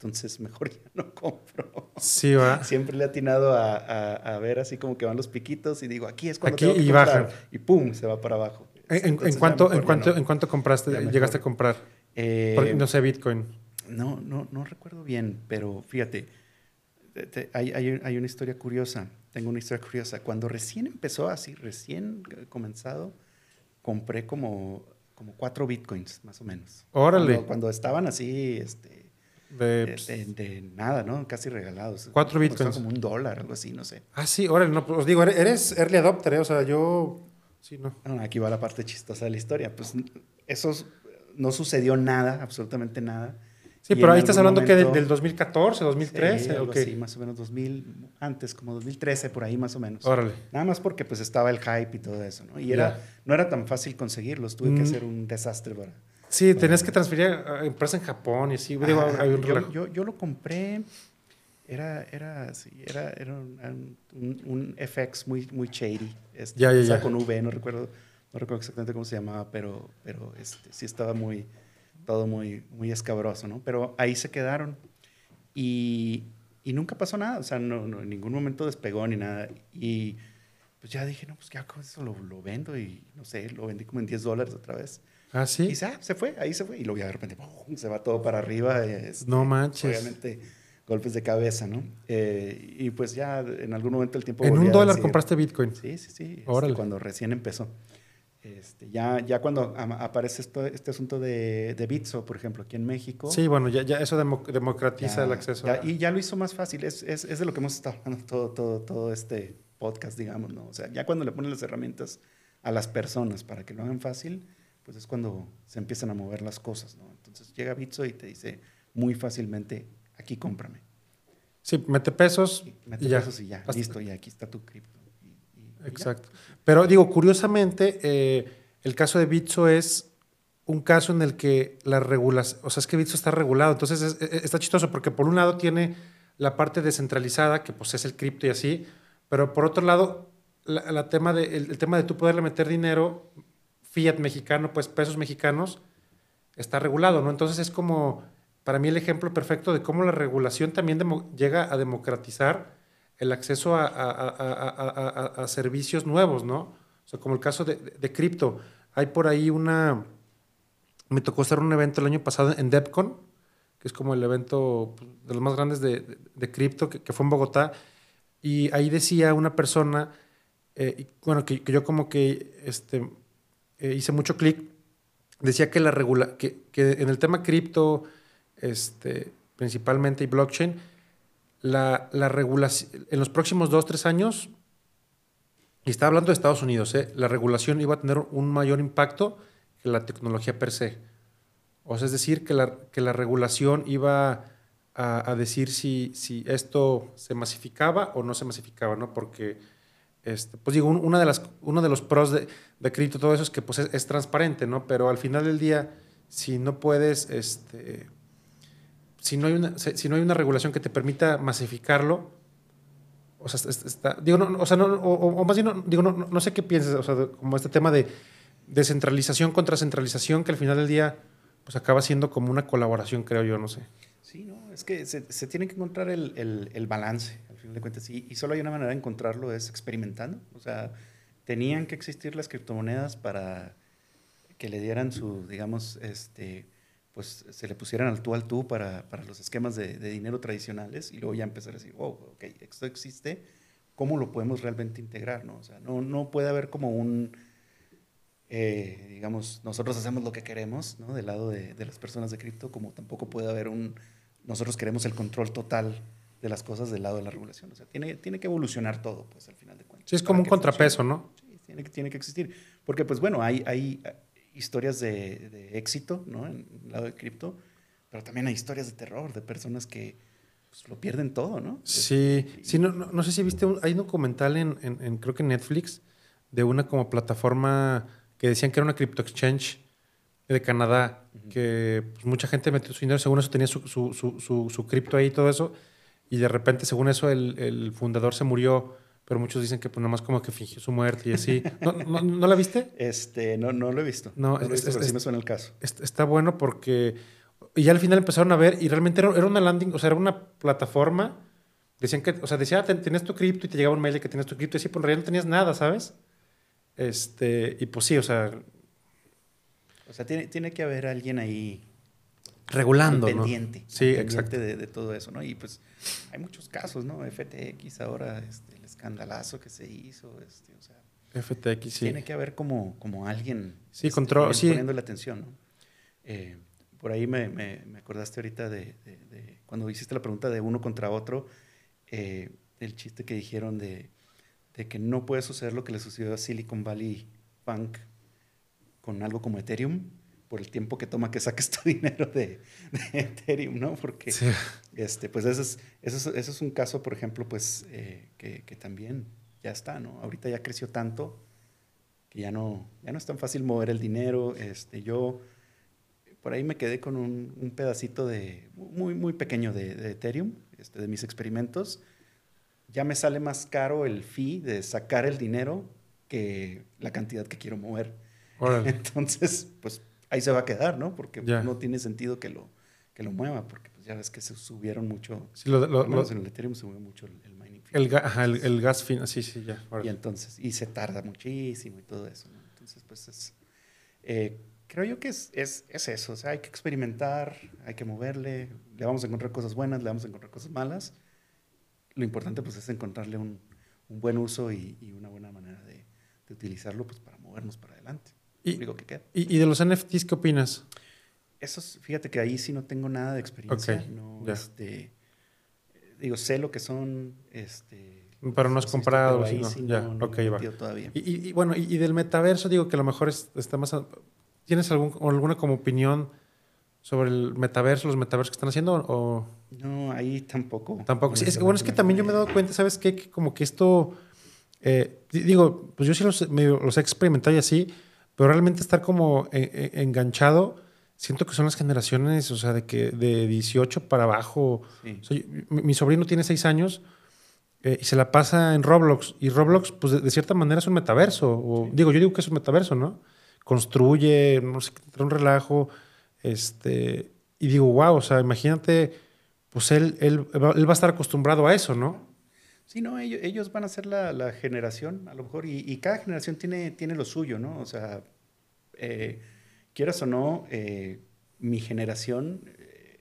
C: entonces mejor [laughs] ya no compro.
B: Sí, va.
C: Siempre le he atinado a, a, ver así como que van los piquitos y digo, aquí es cuando
B: aquí tengo que y baja.
C: Y pum, se va para abajo.
B: ¿En, en cuánto, en, cuánto, ¿En cuánto compraste, llegaste a comprar? Eh, no sé, Bitcoin.
C: No, no, no recuerdo bien, pero fíjate, hay, hay, hay, una historia curiosa. Tengo una historia curiosa. Cuando recién empezó, así, recién comenzado, compré como, como cuatro bitcoins, más o menos.
B: Órale.
C: Cuando, estaban así, este, de, de, nada, ¿no? Casi regalados.
B: Cuatro bitcoins.
C: Como un dólar, algo así, no sé.
B: Ah, sí, órale. No, pues os digo, eres early adopter, ¿eh? O sea, yo... Sí, no.
C: Aquí va la parte chistosa de la historia. Pues eso no sucedió nada, absolutamente nada
B: Sí, pero ahí estás hablando que del, 2014, 2013,
C: sí, Sí, más o menos 2000, antes, como 2013, por ahí más o menos.
B: Órale.
C: Nada más porque pues estaba el hype y todo eso, ¿no? Y era, no era tan fácil conseguirlos, tuve que mm. hacer un desastre para...
B: Sí, tenías que transferir a empresa en Japón y así. Digo,
C: un yo, yo, yo, lo compré, era, era, sí, era, era un, un, FX muy, muy shady. Este,
B: ya, ya, ya.
C: con V, no recuerdo, no recuerdo exactamente cómo se llamaba, pero, pero este, sí estaba muy todo muy, muy escabroso, ¿no? Pero ahí se quedaron y, y nunca pasó nada, o sea, no, en ningún momento despegó ni nada. Y pues ya dije, no, pues ya con eso lo, lo, vendo y no sé, lo vendí como en 10 dólares otra vez.
B: Ah, sí.
C: Y ya, se fue, ahí se fue. Y luego ya de repente se va todo para arriba. Este,
B: no manches.
C: Obviamente golpes de cabeza, ¿no? Eh, y pues ya en algún momento el tiempo...
B: ¿En un dólar compraste Bitcoin?
C: Sí, sí, sí. Este, cuando recién empezó. Este, ya, ya cuando aparece esto, este asunto de, de Bitso, por ejemplo, aquí en México.
B: Sí, bueno, ya, ya eso democratiza el acceso.
C: Y ya lo hizo más fácil. Es, es, es, de lo que hemos estado hablando todo, todo, todo este podcast, digamos, ¿no? O sea, ya cuando le ponen las herramientas a las personas para que lo hagan fácil, pues es cuando se empiezan a mover las cosas, ¿no? Entonces llega Bitso y te dice muy fácilmente, aquí cómprame.
B: Sí, mete pesos.
C: mete pesos y ya, listo, y aquí está tu cripto.
B: Exacto. Pero digo, curiosamente, eh, el caso de Bitso es un caso en el que la regulación, o sea, es que Bitso está regulado, entonces está chistoso porque por un lado tiene la parte descentralizada, que pues es el cripto y así, pero por otro lado, la, tema de, el, tema de tú poderle meter dinero, fiat mexicano, pues pesos mexicanos, está regulado, ¿no? Entonces es como, para mí el ejemplo perfecto de cómo la regulación también llega a democratizar el acceso a, servicios nuevos, ¿no? O sea, como el caso de, cripto. Hay por ahí una... Me tocó hacer un evento el año pasado en DEPCON, que es como el evento pues, de los más grandes de, cripto, que, fue en Bogotá. Y ahí decía una persona, eh, bueno, que, yo como que este, eh, hice mucho clic, decía que, la regula que, que en el tema cripto, este, principalmente y blockchain, la, regulación, en los próximos dos, tres años, y está hablando de Estados Unidos, ¿eh? la regulación iba a tener un mayor impacto que la tecnología per se. O sea, es decir, que la, que la regulación iba a, decir si, si, esto se masificaba o no se masificaba, ¿no? Porque, este, pues digo, una de las, uno de los pros de, de crédito, todo eso es que pues, es, transparente, ¿no? Pero al final del día, si no puedes, este, si no hay una, si no hay una regulación que te permita masificarlo, o sea, está, digo, no, o sea, no, o, más bien, no, digo, no, no, sé qué piensas, o sea, como este tema de descentralización contra centralización, que al final del día, pues acaba siendo como una colaboración, creo yo, no sé.
C: Sí, no, es que se, se tiene que encontrar el, el, el, balance, al y, solo hay una manera de encontrarlo, es experimentando, o sea, tenían que existir las criptomonedas para que le dieran su, digamos, este, pues se le pusieran al tú al tú para, para los esquemas de, de, dinero tradicionales y luego ya empezar a decir, wow, ok, esto existe, ¿cómo lo podemos realmente integrar? No, o sea, no, no puede haber como un, eh, digamos, nosotros hacemos lo que queremos, ¿no? Del lado de, de las personas de cripto, como tampoco puede haber un, nosotros queremos el control total de las cosas del lado de la regulación. O sea, tiene, tiene que evolucionar todo, pues, al final de cuentas.
B: Sí, es como un contrapeso, ¿no?
C: Sí, tiene, tiene que existir. Porque, pues, bueno, hay, hay historias de, de éxito, ¿no? En el lado de cripto, pero también hay historias de terror, de personas que pues, lo pierden todo, ¿no?
B: Sí, sí no, no, sé si viste, hay un documental en, en, creo que en Netflix, de una como plataforma que decían que era una crypto exchange de Canadá, que pues, mucha gente metió su dinero, según eso tenía su, su, su, su cripto ahí y todo eso, y de repente, según eso, el, el fundador se murió pero muchos dicen que pues más como que fingió su muerte y así. ¿No, no, la viste?
C: Este, no, no lo he visto.
B: No,
C: no es, sí me suena el caso.
B: Está bueno porque... Y ya al final empezaron a ver y realmente era, una landing, o sea, era una plataforma. Decían que, o sea, decía, ah, tenías tu cripto y te llegaba un mail de que tenías tu cripto y así, pues en realidad no tenías nada, ¿sabes? Este, y pues sí, o sea...
C: O sea, tiene, tiene que haber alguien ahí
B: regulando,
C: al
B: ¿no?
C: pendiente,
B: Sí,
C: al pendiente
B: exacto.
C: De, de todo eso, ¿no? Y pues hay muchos casos, ¿no? FTX ahora, este, el escandalazo que se hizo, este, o sea,
B: FTX, sí.
C: tiene que haber como, como alguien
B: Sí,
C: este,
B: control-
C: poniendo-
B: sí.
C: poniéndole atención, ¿no? Eh, por ahí me, me- me acordaste ahorita de, de- de cuando hiciste la pregunta de uno contra otro, eh, el chiste que dijeron de, de que no puede suceder lo que le sucedió a Silicon Valley Bank con algo como Ethereum por el tiempo que toma que saques tu [laughs] dinero de, de Ethereum, ¿no? Porque
B: Sí.
C: este, pues ese es, ese es, ese es un caso, por ejemplo, pues eh, que, que también ya está, ¿no? Ahorita ya creció tanto que ya no, ya no es tan fácil mover el dinero. Este, yo por ahí me quedé con un, un pedacito de, muy, muy pequeño de, de Ethereum, este, de mis experimentos. Ya me sale más caro el fee de sacar el dinero que la cantidad que quiero mover.
B: Órale. [laughs]
C: Entonces, pues ahí se va a quedar, ¿no? Porque no tiene sentido que lo, que lo mueva, porque pues, ya ves que se subieron mucho.
B: Sí, lo-
C: en el Ethereum subió mucho el, el mining fee.
B: el, ga- ajá, el, el gas fin, sí, sí, ya.
C: Y entonces, y se tarda muchísimo y todo eso. ¿no? Entonces, pues es. eh, creo yo que es, es, es eso. O sea, hay que experimentar, hay que moverle. Le vamos a encontrar cosas buenas, le vamos a encontrar cosas malas. Lo importante, pues, es encontrarle un, un buen uso y, y una buena manera de, de utilizarlo, pues, para movernos para adelante.
B: Y-
C: único que queda.
B: ¿Y, y de los NFTs qué opinas?
C: Eso es- fíjate que ahí sí no tengo nada de experiencia.
B: Ok,
C: no,
B: ya.
C: este, digo, sé lo que son. Este,
B: Pero no has comprado,
C: ahí
B: sí, ya,
C: no, no
B: ok,
C: me he
B: va.
C: todavía.
B: Y, y- bueno, y, del metaverso, digo que a lo mejor es- está más... ¿Tienes algún, alguna como opinión sobre el metaverso, los metaversos que están haciendo o
C: No, ahí tampoco.
B: tampoco? Sí, es, que, bueno, es que también yo me he dado cuenta, ¿sabes qué? Que como que esto... eh, di- digo, pues yo sí los, medio los he experimentado y así, pero realmente estar como eh, eh, enganchado, siento que son las generaciones, o sea, de que de 18 para abajo...
C: Sí.
B: O sea, mi, sobrino tiene seis años eh, y se la pasa en Roblox. Y Roblox, pues de, de cierta manera es un metaverso. O, Digo, yo digo que es un metaverso, ¿no? Construye, no sé, trae un relajo. Este, y digo, wow, o sea, imagínate, pues él, él, va- él va a estar acostumbrado a eso, ¿no?
C: Sí, no, ellos, ellos van a ser la, la generación, a lo mejor, y, y cada generación tiene, tiene lo suyo, ¿no? O sea, eh, quieras o no, eh, mi generación, eh,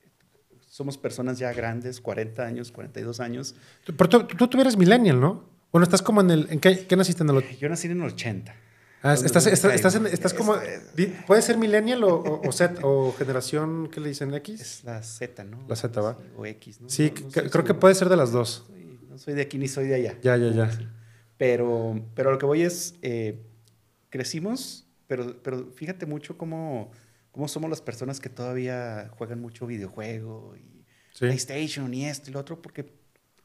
C: somos personas ya grandes, 40 años, 42 años.
B: Pero tú, tú, tú eres millennial, ¿no? Bueno, estás como en el... ¿En qué, qué naciste en el...
C: Yo nací en el 80.
B: Ah,
C: ¿Dónde-
B: estás, estás, estás, en- estás como... ¿Puede ser millennial o, o, o Z o generación, ¿qué le dicen? ¿X?
C: Es la Z, ¿no?
B: La Z, ¿va?
C: O X, ¿no?
B: Sí,
C: No- no
B: creo que puede ser de las dos.
C: Soy- de aquí ni soy de allá.
B: Ya, ya, ya.
C: Pero, pero lo que voy es, eh, crecimos, pero, pero fíjate mucho cómo, cómo somos las personas que todavía juegan mucho videojuego y
B: Sí.
C: PlayStation y esto y lo otro, porque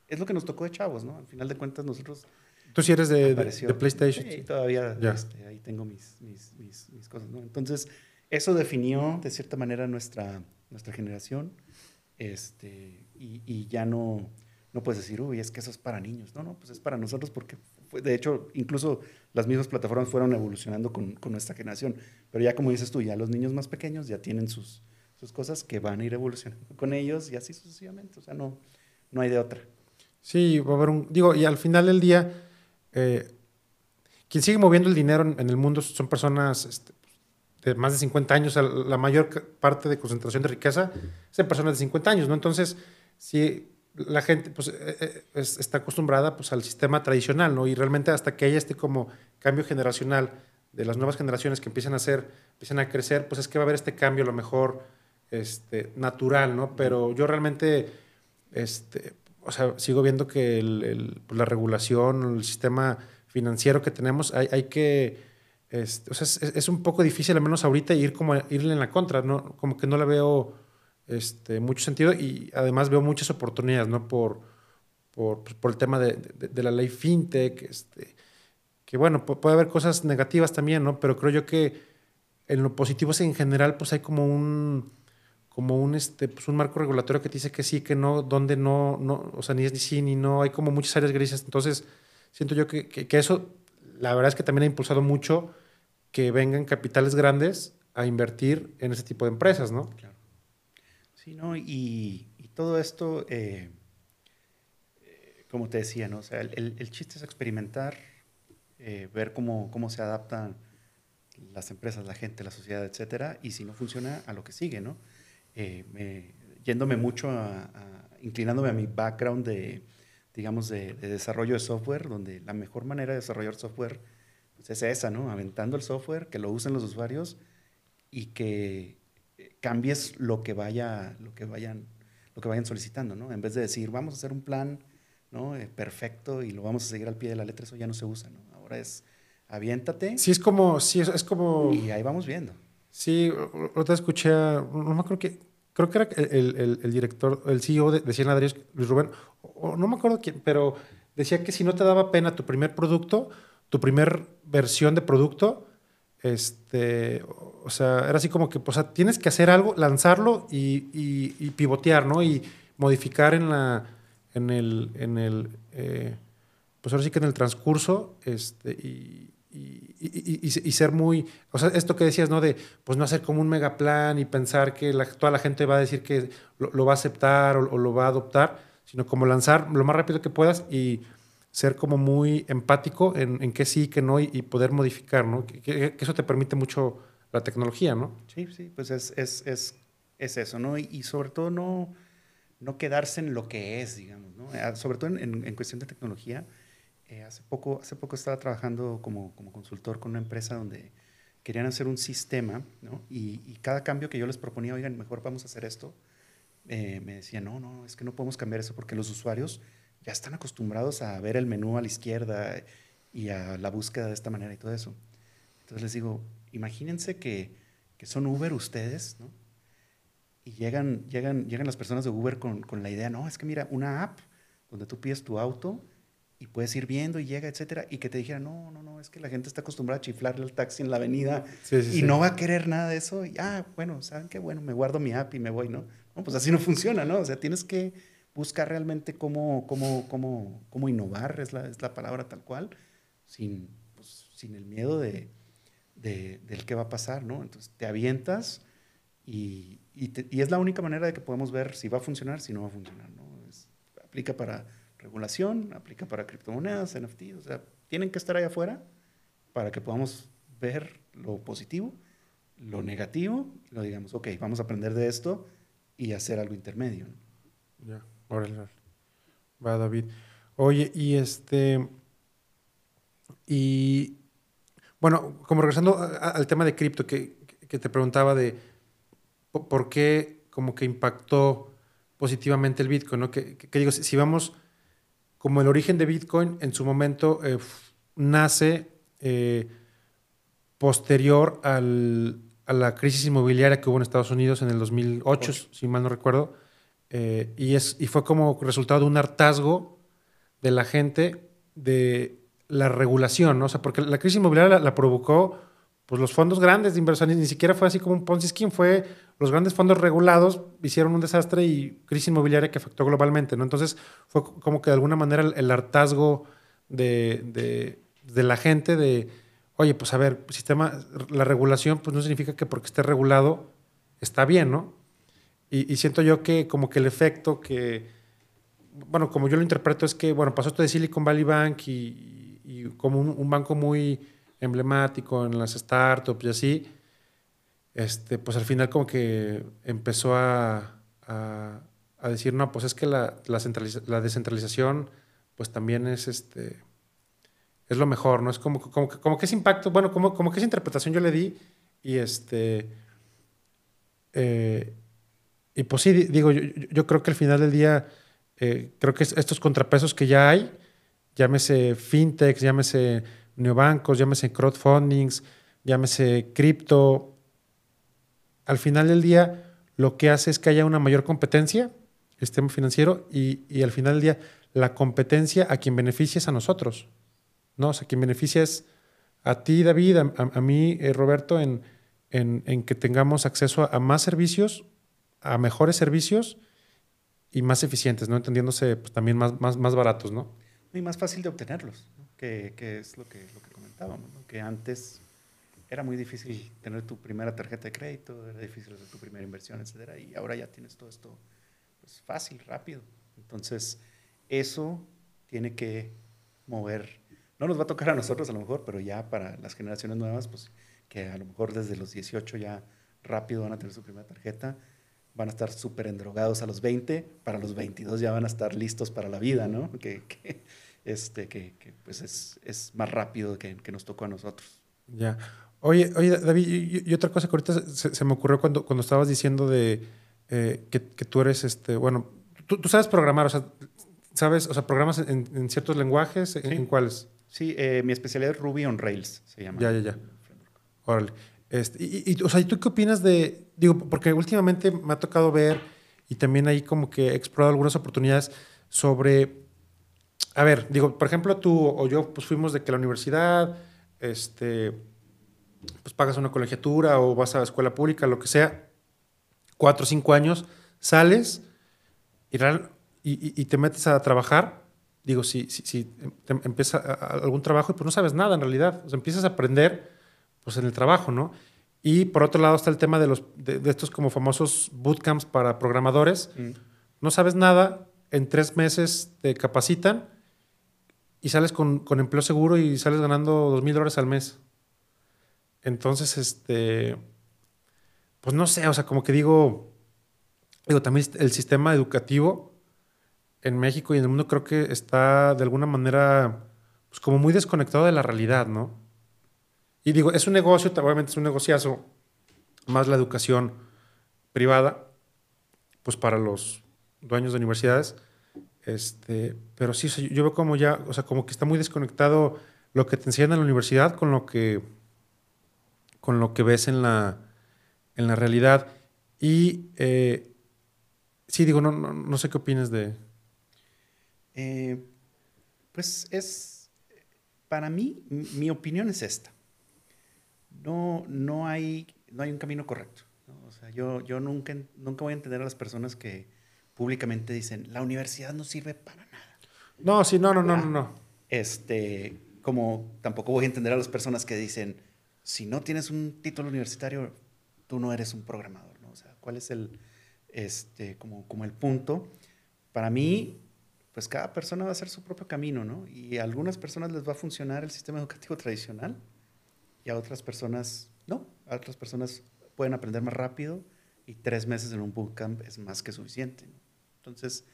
C: es lo que nos tocó de chavos, ¿no? Al final de cuentas nosotros...
B: Tú sí eres de, de- de PlayStation.
C: Sí, todavía
B: Ya.
C: este, ahí tengo mis, mis, mis, mis cosas, ¿no? Entonces, eso definió de cierta manera nuestra, nuestra generación este, y, y ya no, no puedes decir, uy, es que eso es para niños. No, no, pues es para nosotros porque, de hecho, incluso las mismas plataformas fueron evolucionando con, nuestra generación. Pero ya como dices tú, ya los niños más pequeños ya tienen sus, sus cosas que van a ir evolucionando con ellos y así sucesivamente. O sea, no, no hay de otra.
B: Sí, va a haber un... Digo, y al final del día, eh, quien sigue moviendo el dinero en, el mundo son personas este, de más de 50 años. La mayor parte de concentración de riqueza es en personas de 50 años, ¿no? Entonces, si la gente pues, eh, eh, es- está acostumbrada pues, al sistema tradicional, ¿no? Y realmente hasta que haya este como cambio generacional de las nuevas generaciones que empiezan a hacer, empiezan a crecer, pues es que va a haber este cambio a lo mejor este, natural, ¿no? Pero yo realmente, este, o sea, sigo viendo que el- pues, la regulación, el sistema financiero que tenemos, hay, hay que, este, es, es un poco difícil, al menos ahorita, ir como irle en la contra, ¿no? Como que no le veo este, mucho sentido y además veo muchas oportunidades, ¿no? Por, por, pues, por el tema de, de- la ley fintech, este, que bueno, pu- puede haber cosas negativas también, ¿no? Pero creo yo que en lo positivo es en general, pues hay como un, como un, este, pues un marco regulatorio que dice que sí, que no, donde no, no, o sea, ni es ni sí, ni no, hay como muchas áreas grises. Entonces, siento yo que, que, que eso, la verdad es que también ha impulsado mucho que vengan capitales grandes a invertir en ese tipo de empresas, ¿no?
C: Claro. Sí, ¿no? Y, todo esto, eh, como te decía, ¿no? O sea, el, el- chiste es experimentar, eh, ver cómo, cómo se adaptan las empresas, la gente, la sociedad, etcétera, y si no funciona, a lo que sigue, ¿no? eh, yéndome mucho a, inclinándome a mi background de, digamos, de, desarrollo de software, donde la mejor manera de desarrollar software pues, es esa, ¿no? Aventando el software, que lo usen los usuarios y que cambies lo que, vaya, lo que, vayan, lo que vayan solicitando, ¿no? En vez de decir, vamos a hacer un plan ¿no? Eh, perfecto y lo vamos a seguir al pie de la letra, eso ya no se usa, ¿no? Ahora es aviéntate.
B: Sí, es como, sí, es, como...
C: Y ahí vamos viendo.
B: Sí, otra escuché, no me acuerdo que, creo que era el, el, director, el CEO de, de Cien Ladrillos, Luis Rubén, o, no me acuerdo quién, pero decía que si no te daba pena tu primer producto, tu primer versión de producto, este, o sea, era así como que, o sea, tienes que hacer algo, lanzarlo y, y, pivotear, ¿no? Y modificar en la, en el, en el, eh, pues ahora sí que en el transcurso, este, y, y, ser muy, o sea, esto que decías, ¿no? De, pues no hacer como un mega plan y pensar que toda la gente va a decir que lo, va a aceptar o, lo va a adoptar, sino como lanzar lo más rápido que puedas y ser como muy empático en, en qué sí, qué no y, poder modificar, ¿no? Que, eso te permite mucho la tecnología, ¿no?
C: Sí, sí, pues es, es, es, es eso, ¿no? Y, sobre todo no, no quedarse en lo que es, digamos, ¿no? Ah, sobre todo en, en cuestión de tecnología, eh, hace, poco, hace poco estaba trabajando como, como, consultor con una empresa donde querían hacer un sistema, ¿no? Y, y, cada cambio que yo les proponía, oigan, mejor vamos a hacer esto, eh, me decían, no, no, es que no podemos cambiar eso porque los usuarios ya están acostumbrados a ver el menú a la izquierda y a la búsqueda de esta manera y todo eso. Entonces les digo, imagínense que, que son Uber ustedes, ¿no? Y llegan, llegan, llegan las personas de Uber con, con la idea, no, es que mira, una app donde tú pides tu auto y puedes ir viendo y llega, etcétera, y que te dijera, no, no, no, es que la gente está acostumbrada a chiflarle al taxi en la avenida y no va a querer nada de eso. Y, ah, bueno, ¿saben qué? Bueno, me guardo mi app y me voy, ¿no? No, pues así no funciona, ¿no? O sea, tienes que buscar realmente cómo, cómo, cómo, cómo innovar, es la, es la palabra tal cual, sin, pues, sin el miedo de, de, del qué va a pasar, ¿no? Entonces, te avientas y, y, y, es la única manera de que podemos ver si va a funcionar, si no va a funcionar, ¿no? Es, aplica para regulación, aplica para criptomonedas, NFT, o sea, tienen que estar ahí afuera para que podamos ver lo positivo, lo negativo, lo digamos, ok, vamos a aprender de esto y hacer algo intermedio.
B: Ya, órale. Va, David. Oye, y este. Y. Bueno, como regresando al tema de cripto, que, que, te preguntaba de por qué como que impactó positivamente el Bitcoin, ¿no? Que, que digo, si vamos como el origen de Bitcoin en su momento eh, nace eh, posterior a la crisis inmobiliaria que hubo en Estados Unidos en el 2008, si mal no recuerdo, eh, y, es, y fue como resultado de un hartazgo de la gente de la regulación, ¿no? O sea, porque la crisis inmobiliaria la provocó pues los fondos grandes de inversiones, ni siquiera fue así como un Ponzi Scheme, fue los grandes fondos regulados hicieron un desastre y crisis inmobiliaria que afectó globalmente, ¿no? Entonces fue como que de alguna manera el, hartazgo de, la gente de, oye, pues a ver, sistema, la regulación pues no significa que porque esté regulado está bien, ¿no? Y, siento yo que como que el efecto que, bueno, como yo lo interpreto es que, bueno, pasó esto de Silicon Valley Bank y, como un banco muy emblemático en las startups y así, este, pues al final como que empezó a, a, decir, no, pues es que la, la, descentralización pues también es, este, es lo mejor, ¿no? Es como, como, como que ese impacto, bueno, como, como que esa interpretación yo le di y este... Eh, y pues sí, digo, yo, creo que al final del día, eh, creo que estos contrapesos que ya hay, llámese fintech, llámese neobancos, llámese crowdfundings, llámese cripto. Al final del día, lo que hace es que haya una mayor competencia, el sistema financiero, y, al final del día, la competencia a quien beneficia es a nosotros. ¿no? O sea, quien beneficia es a ti, David, a, mí, eh, Roberto, en, en, que tengamos acceso a, más servicios, a mejores servicios y más eficientes, ¿no? Entendiéndose pues, también más, más, más baratos, ¿no?
C: Y más fácil de obtenerlos que, es lo que, lo que comentábamos, que antes era muy difícil tener tu primera tarjeta de crédito, era difícil hacer tu primera inversión, etcétera, y ahora ya tienes todo esto pues, fácil, rápido. Entonces, eso tiene que mover, no nos va a tocar a nosotros a lo mejor, pero ya para las generaciones nuevas, pues que a lo mejor desde los 18 ya rápido van a tener su primera tarjeta, van a estar súper endrogados a los 20, para los 22 ya van a estar listos para la vida, ¿no? Que, que este, que, que, pues es, es, más rápido que, que, nos tocó a nosotros.
B: Ya. Oye, oye David, y, y, otra cosa que ahorita se, se, me ocurrió cuando, cuando estabas diciendo de eh, que, que, tú eres, este, bueno, tú, tú, sabes programar, o sea, sabes, o sea, programas en, en ciertos lenguajes, ¿En,
C: sí.
B: ¿en, cuáles?
C: Sí, eh, mi especialidad es Ruby on Rails, se llama.
B: Ya, ya, ya. Órale. Este, y, y, o sea, ¿y tú qué opinas de, digo, porque últimamente me ha tocado ver y también ahí como que he explorado algunas oportunidades sobre, a ver, digo, por ejemplo, tú o yo pues fuimos de que la universidad, este, pues pagas una colegiatura o vas a la escuela pública, lo que sea, cuatro o cinco años, sales y, y, y te metes a trabajar, digo, si, si, si te empieza algún trabajo y pues no sabes nada en realidad, o sea, empiezas a aprender pues en el trabajo, ¿no? Y por otro lado está el tema de, los, de, de estos como famosos bootcamps para programadores. Mm. No sabes nada, en tres meses te capacitan y sales con, con empleo seguro y sales ganando dos mil dólares al mes. Entonces, este, pues no sé, o sea, como que digo, digo, también el sistema educativo en México y en el mundo creo que está de alguna manera, pues como muy desconectado de la realidad, ¿no? Y digo, es un negocio, obviamente es un negociazo, más la educación privada, pues para los dueños de universidades. Este, pero sí, yo veo como ya, o sea, como que está muy desconectado lo que te enseñan en la universidad con lo que, con lo que ves en la, en la realidad. Y eh, sí, digo, no, no, no, sé qué opinas de...
C: Eh, pues es, para mí, mi opinión es esta no, no, hay, no hay un camino correcto. ¿no? O sea, yo, yo nunca, nunca voy a entender a las personas que públicamente dicen, la universidad no sirve para nada.
B: No, sí, no, no, no, no, no.
C: Este, como tampoco voy a entender a las personas que dicen, si no tienes un título universitario, tú no eres un programador, ¿no? O sea, ¿cuál es el, este, como, como el punto? Para mí, pues cada persona va a hacer su propio camino, ¿no? Y a algunas personas les va a funcionar el sistema educativo tradicional, y a otras personas no. A otras personas pueden aprender más rápido y tres meses en un bootcamp es más que suficiente. Entonces,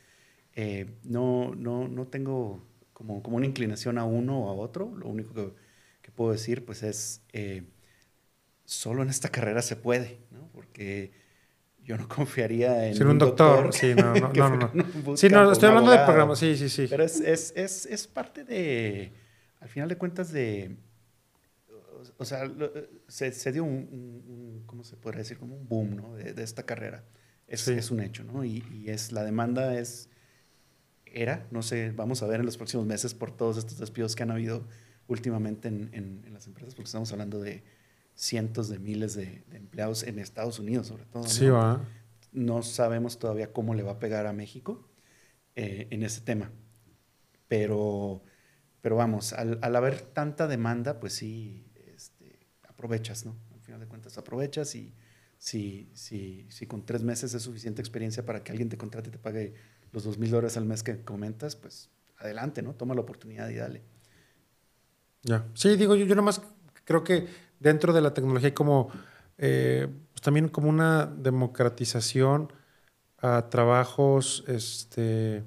C: eh, no, no, no tengo como, como una inclinación a uno o a otro. Lo único que, que puedo decir pues es, eh, solo en esta carrera se puede, ¿no? Porque yo no [laughs] confiaría en
B: Ser un, un doctor. doctor. Sí, no, no, [laughs] no. no. Sí, no, estoy hablando abogado. de programas, sí, sí, sí.
C: Pero es, es, es, es parte de, al final de cuentas, de o sea, se, se dio un, un, ¿cómo se podría decir? Como un boom, ¿no? De, de esta carrera. Es, sí. es, un hecho, ¿no? Y, y, es, la demanda es, era, no sé, vamos a ver en los próximos meses por todos estos despidos que han habido últimamente en, en, en las empresas, porque estamos hablando de cientos de miles de, de empleados en Estados Unidos, sobre todo. ¿no?
B: Sí, va.
C: No sabemos todavía cómo le va a pegar a México eh, en ese tema. Pero, pero vamos, al, al haber tanta demanda, pues sí, aprovechas, ¿no? Al final de cuentas aprovechas y si, si, si con tres meses es suficiente experiencia para que alguien te contrate y te pague los dos mil dólares al mes que comentas, pues adelante, ¿no? Toma la oportunidad y dale.
B: Ya. Sí, digo, yo, yo nomás creo que dentro de la tecnología hay como eh, pues también como una democratización a trabajos este,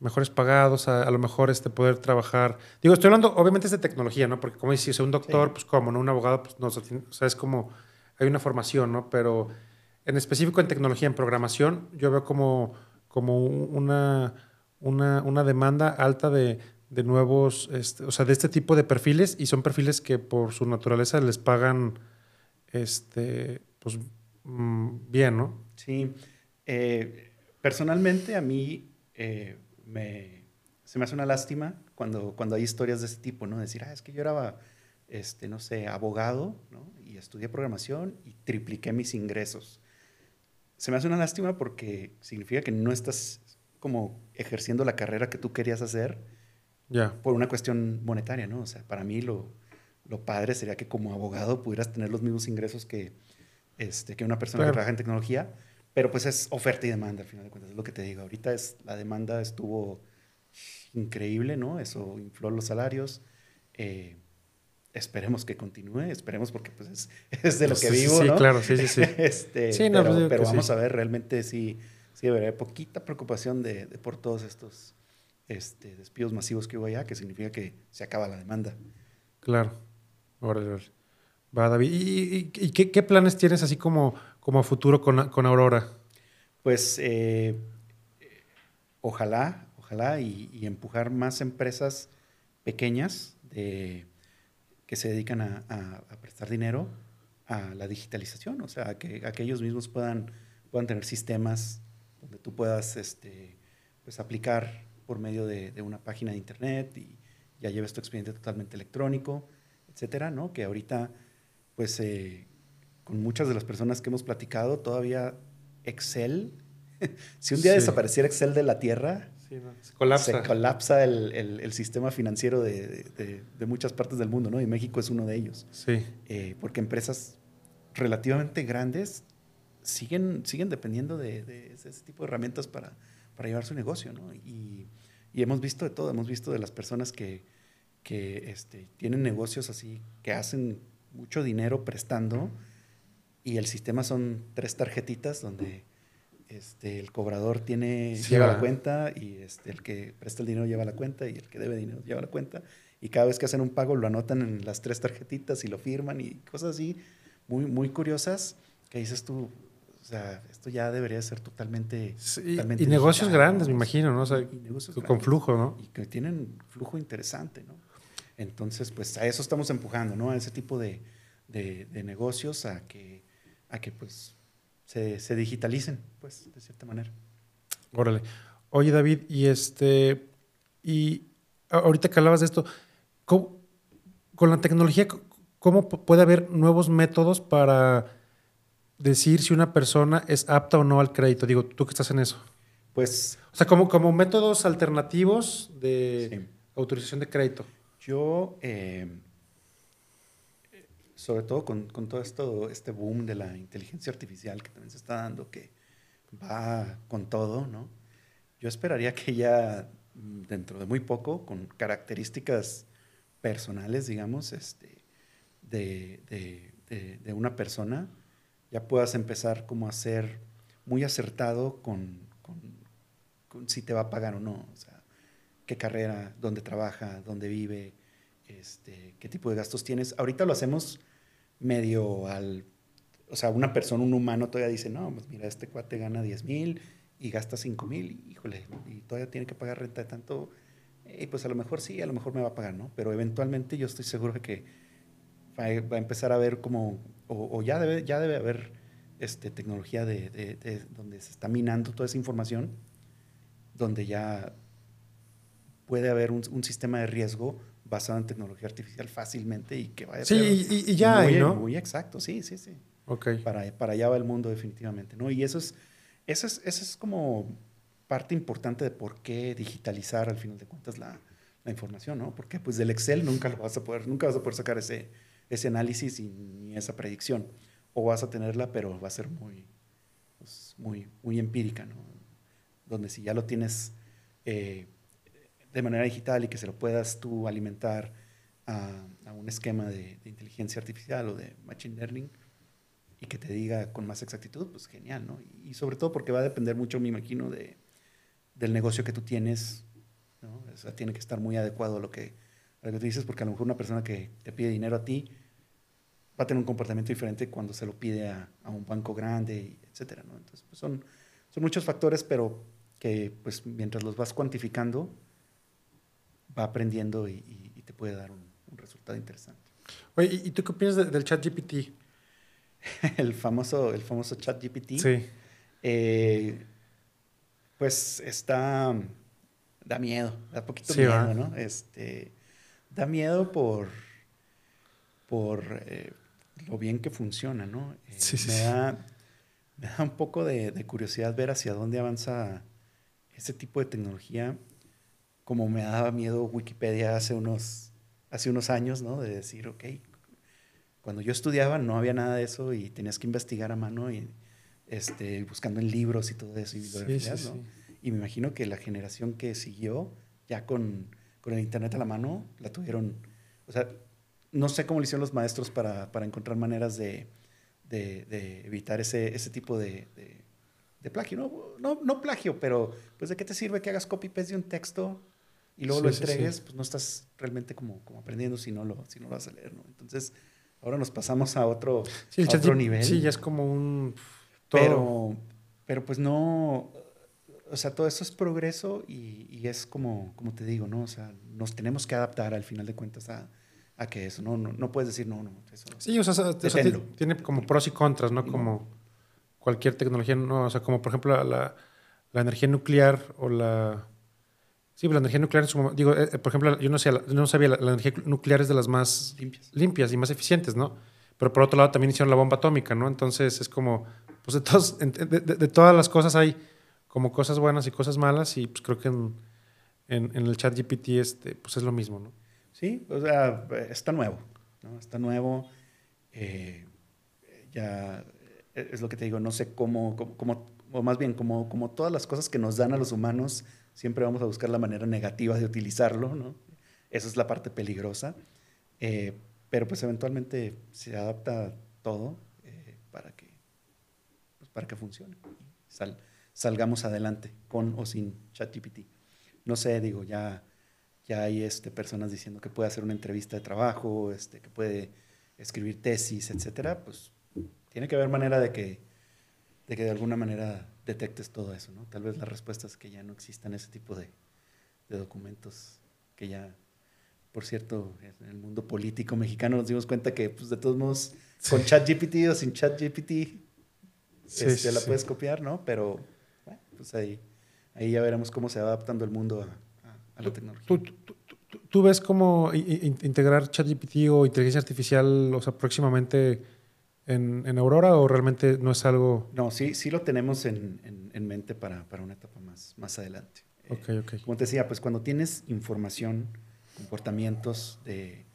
B: mejores pagados, a, a, lo mejor este, poder trabajar. Digo, estoy hablando, obviamente es de tecnología, ¿no? Porque como dices, un doctor, sí. pues como, ¿no? Un abogado, pues no, o sea, es como, hay una formación, ¿no? Pero en específico en tecnología, en programación, yo veo como, como una, una, una demanda alta de, de nuevos, este, o sea, de este tipo de perfiles y son perfiles que por su naturaleza les pagan, este, pues, mmm, bien, ¿no?
C: Sí. Eh, personalmente, a mí... Eh, me, se me hace una lástima cuando, cuando hay historias de ese tipo, ¿no? Decir, ah, es que yo era, este, no sé, abogado, ¿no? Y estudié programación y tripliqué mis ingresos. Se me hace una lástima porque significa que no estás como ejerciendo la carrera que tú querías hacer
B: yeah.
C: por una cuestión monetaria, ¿no? O sea, para mí lo, lo padre sería que como abogado pudieras tener los mismos ingresos que, este, que una persona claro. que trabaja en tecnología, pero pues es oferta y demanda, al final de cuentas, es lo que te digo. Ahorita es, la demanda estuvo increíble, ¿no? Eso infló los salarios. Eh, esperemos que continúe, esperemos porque pues es, [laughs] es de lo que
B: Sí,
C: vivo,
B: sí,
C: ¿no?
B: claro, sí, sí, sí. [laughs]
C: Este,
B: Sí, no,
C: pero
B: pues
C: pero vamos a ver, realmente sí, sí habrá poquita preocupación de, de por todos estos este, despidos masivos que hubo allá, que significa que se acaba la demanda.
B: Claro. Órale, órale. Va, David. ¿Y, y- y qué, qué planes tienes así como, como a futuro con, con Aurora?
C: Pues eh, ojalá, ojalá y, empujar más empresas pequeñas de, que se dedican a, prestar dinero a la digitalización, o sea, a que, ellos mismos puedan, puedan tener sistemas donde tú puedas este, pues, aplicar por medio de, de una página de internet y ya lleves tu expediente totalmente electrónico, etcétera, ¿no? Que ahorita, pues, eh, con muchas de las personas que hemos platicado, todavía Excel, [laughs] si un día
B: Sí.
C: desapareciera Excel de la Tierra,
B: Se colapsa.
C: se colapsa el, el- el sistema financiero de, de- de- muchas partes del mundo, ¿no? Y México es uno de ellos.
B: Sí.
C: Eh, porque empresas relativamente grandes siguen, siguen dependiendo de, de ese, ese tipo de herramientas para, para llevar su negocio, ¿no? Y, y hemos visto de todo, hemos visto de las personas que, que este, tienen negocios así, que hacen mucho dinero prestando y el sistema son tres tarjetitas donde este, el cobrador tiene,
B: Sí,
C: lleva la
B: ¿verdad?
C: cuenta y este, el que presta el dinero lleva la cuenta y el que debe dinero lleva la cuenta y cada vez que hacen un pago lo anotan en las tres tarjetitas y lo firman y cosas así muy, muy curiosas que dices tú, o sea, esto ya debería ser totalmente...
B: Sí,
C: totalmente
B: y negocios
C: digital,
B: grandes, me imagino, ¿no? O sea,
C: negocios
B: con
C: grandes
B: flujo, ¿no?
C: y que tienen flujo interesante, ¿no? Entonces, pues a eso estamos empujando, ¿no? A ese tipo de, de- de negocios, a que, a que pues se, se digitalicen, pues, de cierta manera.
B: Órale. Oye, David, y este, y ahorita que hablabas de esto, ¿cómo- con la tecnología, ¿cómo puede haber nuevos métodos para decir si una persona es apta o no al crédito? Digo, tú que estás en eso.
C: Pues
B: O sea, como, como métodos alternativos de
C: Sí.
B: autorización de crédito.
C: yo, eh, sobre todo con, con todo esto, este boom de la inteligencia artificial que también se está dando, que va con todo, ¿no? Yo esperaría que ya mm, dentro de muy poco, con características personales, digamos, este, de, de- de- una persona, ya puedas empezar como a ser muy acertado con, con- si te va a pagar o no. Qué carrera, dónde trabaja, dónde vive, este, qué tipo de gastos tienes. Ahorita lo hacemos medio al... O sea, una persona, un humano todavía dice, no, pues mira, este cuate gana 10 mil y gasta 5 mil, híjole, y todavía tiene que pagar renta de tanto, y pues a lo mejor sí, a lo mejor me va a pagar, ¿no? Pero eventualmente yo estoy seguro de que va, a- empezar a haber como, o, ya, debe, ya debe haber este, tecnología de, de- de- donde se está minando toda esa información, donde ya puede haber un sistema de riesgo basado en tecnología artificial fácilmente y que vaya a
B: Sí,
C: ser
B: y, y- y ya hay,
C: muy,
B: ¿no?
C: muy exacto, sí, sí, sí.
B: Ok.
C: Para, para allá va el mundo definitivamente, ¿no? Y eso es, eso es, eso es como parte importante de por qué digitalizar al final de cuentas la, la información, ¿no? Porque pues del Excel nunca lo vas a poder, nunca vas a poder sacar ese, ese análisis y ni esa predicción. O vas a tenerla, pero va a ser muy, pues, muy, muy empírica, ¿no? Donde si ya lo tienes eh, de manera digital y que se lo puedas tú alimentar a, a un esquema de, de inteligencia artificial o de machine learning y que te diga con más exactitud, pues genial, ¿no? Y, sobre todo porque va a depender mucho, me imagino, de, del negocio que tú tienes, ¿no? O sea, tiene que estar muy adecuado a lo que, a lo que tú dices, porque a lo mejor una persona que te pide dinero a ti va a tener un comportamiento diferente cuando se lo pide a, a un banco grande, etcétera, ¿no? Entonces, pues son, son muchos factores, pero que pues mientras los vas cuantificando, va aprendiendo y, y- y te puede dar un, un resultado interesante.
B: Oye, ¿y tú qué opinas de- del chat GPT? [laughs]
C: el famoso, el famoso chat GPT.
B: Sí.
C: Eh, pues está. Da miedo, da poquito
B: Sí,
C: miedo. ¿no? Este, da miedo por. por eh, lo bien que funciona, ¿no? Eh,
B: Sí, sí,
C: me. Da, me da un poco de, de curiosidad ver hacia dónde avanza ese tipo de tecnología, como me daba miedo Wikipedia hace unos, hace unos años, ¿no? De decir, ok, cuando yo estudiaba no había nada de eso y tenías que investigar a mano y este, buscando en libros y todo eso y
B: Sí,
C: bibliografías,
B: sí,
C: ¿no?
B: sí.
C: Y me imagino que la generación que siguió, ya con, con el internet a la mano, la tuvieron, o sea, no sé cómo lo hicieron los maestros para, para encontrar maneras de, de, de, evitar ese, ese tipo de, de, plagio. ¿no? No, no plagio, pero pues de qué te sirve que hagas copy-paste de un texto y luego lo entregues, pues no estás realmente como, como aprendiendo si no, lo, si no lo vas a leer, ¿no? Entonces, ahora nos pasamos a otro, a otro nivel.
B: Sí, ya es como un...
C: Pero, pero pues no, o sea, todo eso es progreso y, y, es como, como te digo, ¿no? O sea, nos tenemos que adaptar al final de cuentas a, a que eso, ¿no? No, no puedes decir, no, no, eso.
B: Sí, o sea, tiene como pros y contras, ¿no? Como cualquier tecnología, ¿no? O sea, como por ejemplo la, la energía nuclear o la Sí, la energía nuclear, digo, eh, por ejemplo, yo no, sé, no sabía, la, energía nuclear es de las más limpias. y más eficientes, ¿no? Pero por otro lado también hicieron la bomba atómica, ¿no? Entonces es como, pues de, todos, de, todas las cosas hay como cosas buenas y cosas malas y pues creo que en, en, el chat GPT este, pues es lo mismo, ¿no?
C: Sí, o sea, está nuevo, ¿no? Está nuevo, eh, ya eh, es lo que te digo, no sé cómo, cómo, o más bien como, como todas las cosas que nos dan a los humanos, siempre vamos a buscar la manera negativa de utilizarlo, ¿no? Esa es la parte peligrosa. Eh, pero pues eventualmente se adapta todo eh, para, que, pues para que funcione. Sal, salgamos adelante con o sin ChatGPT. No sé, digo, ya, ya hay este, personas diciendo que puede hacer una entrevista de trabajo, este, que puede escribir tesis, etcétera. Pues tiene que haber manera de que, de que de alguna manera detectes todo eso, ¿no? Tal vez la respuesta es que ya no existan ese tipo de, documentos que ya, por cierto, en el mundo político mexicano nos dimos cuenta que, pues, de todos modos, con ChatGPT o sin ChatGPT, sí, este, la puedes copiar, ¿no? Pero, bueno, pues ahí, ahí ya veremos cómo se va adaptando el mundo a, la tecnología.
B: ¿Tú, ves cómo integrar ChatGPT o inteligencia artificial, o sea, próximamente en, Aurora o realmente no es algo...?
C: No, sí, sí lo tenemos en, mente para, una etapa más, más adelante.
B: Ok, ok.
C: como te decía, pues cuando tienes información, comportamientos de,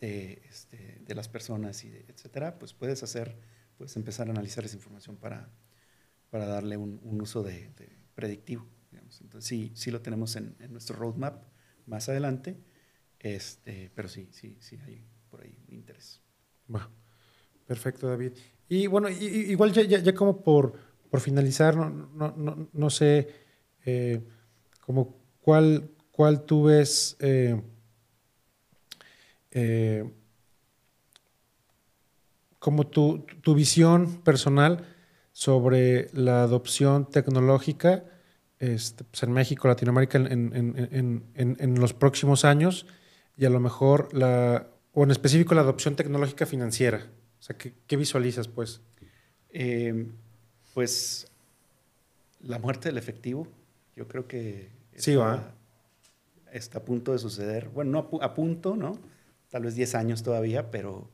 C: de, este, las personas y etcétera, pues puedes hacer, puedes empezar a analizar esa información para, para darle un, uso de, predictivo. Entonces sí, sí lo tenemos en, nuestro roadmap más adelante, este, pero sí, sí, sí hay por ahí interés.
B: Bueno. Perfecto, David. Y bueno, igual ya, ya, como por, por finalizar, no, no, no, sé eh, como cuál, cuál tú ves eh, eh, como tu, tu, visión personal sobre la adopción tecnológica este, pues en México, Latinoamérica en, en, en, en, los próximos años y a lo mejor la, o en específico la adopción tecnológica financiera. O sea, ¿qué, visualizas, pues?
C: Eh, pues la muerte del efectivo, yo creo que
B: sí, está,
C: está a punto de suceder. Bueno, no a, punto, ¿no? Tal vez 10 años todavía, pero,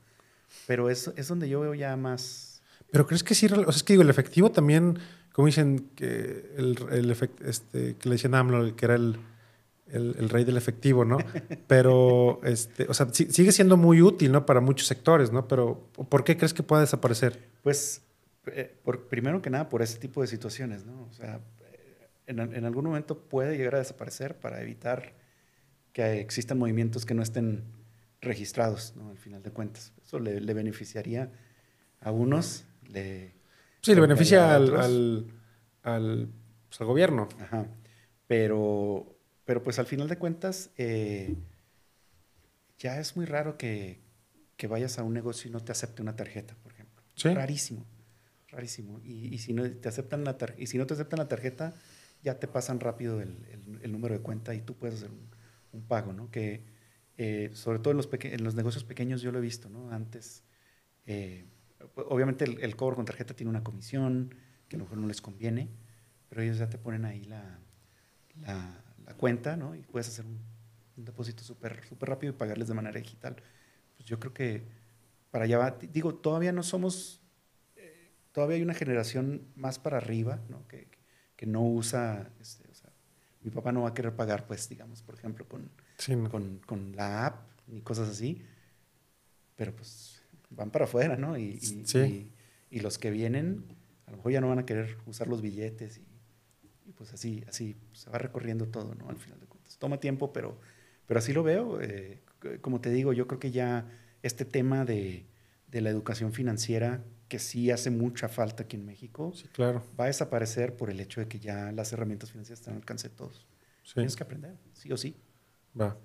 C: pero es, es donde yo veo ya más...
B: Pero crees que sí, o sea, es que digo, el efectivo también, como dicen, que el, el este, que le decían AMLO, que era el el, rey del efectivo, ¿no? Pero, [laughs] este, o sea, sigue siendo muy útil, ¿no? Para muchos sectores, ¿no? Pero, ¿por qué crees que pueda desaparecer?
C: Pues, eh, por, primero que nada, por ese tipo de situaciones, ¿no? O sea, en, en, algún momento puede llegar a desaparecer para evitar que existan movimientos que no estén registrados, ¿no? Al final de cuentas. Eso le, le beneficiaría a unos, le...
B: Sí, le beneficia al, al, al, pues, al gobierno.
C: Ajá. Pero pero pues al final de cuentas, eh, ya es muy raro que, vayas a un negocio y no te acepte una tarjeta, por ejemplo. Rarísimo, rarísimo. Y, si no te aceptan la y si no te aceptan la tarjeta, ya te pasan rápido el, número de cuenta y tú puedes hacer un, pago, ¿no? Que eh, sobre todo en los, en los negocios pequeños yo lo he visto, ¿no? Antes, eh, obviamente el, cobro con tarjeta tiene una comisión que a lo mejor no les conviene, pero ellos ya te ponen ahí la, la la cuenta, ¿no? Y puedes hacer un, depósito súper super rápido y pagarles de manera digital. Pues yo creo que para allá va. Digo, todavía no somos, eh, todavía hay una generación más para arriba, ¿no? Que, que, no usa, este, o sea, mi papá no va a querer pagar, pues, digamos, por ejemplo, con, con, con, la app ni cosas así, pero pues van para afuera, ¿no? Y, y, y, los que vienen, a lo mejor ya no van a querer usar los billetes y y pues así, así se va recorriendo todo, ¿no? Al final de cuentas. Toma tiempo, pero, pero así lo veo. Eh, como te digo, yo creo que ya este tema de, de la educación financiera que sí hace mucha falta aquí en México,
B: Sí, claro.
C: va a desaparecer por el hecho de que ya las herramientas financieras están al alcance de todos.
B: Sí.
C: Tienes que aprender, sí o sí.
B: Va.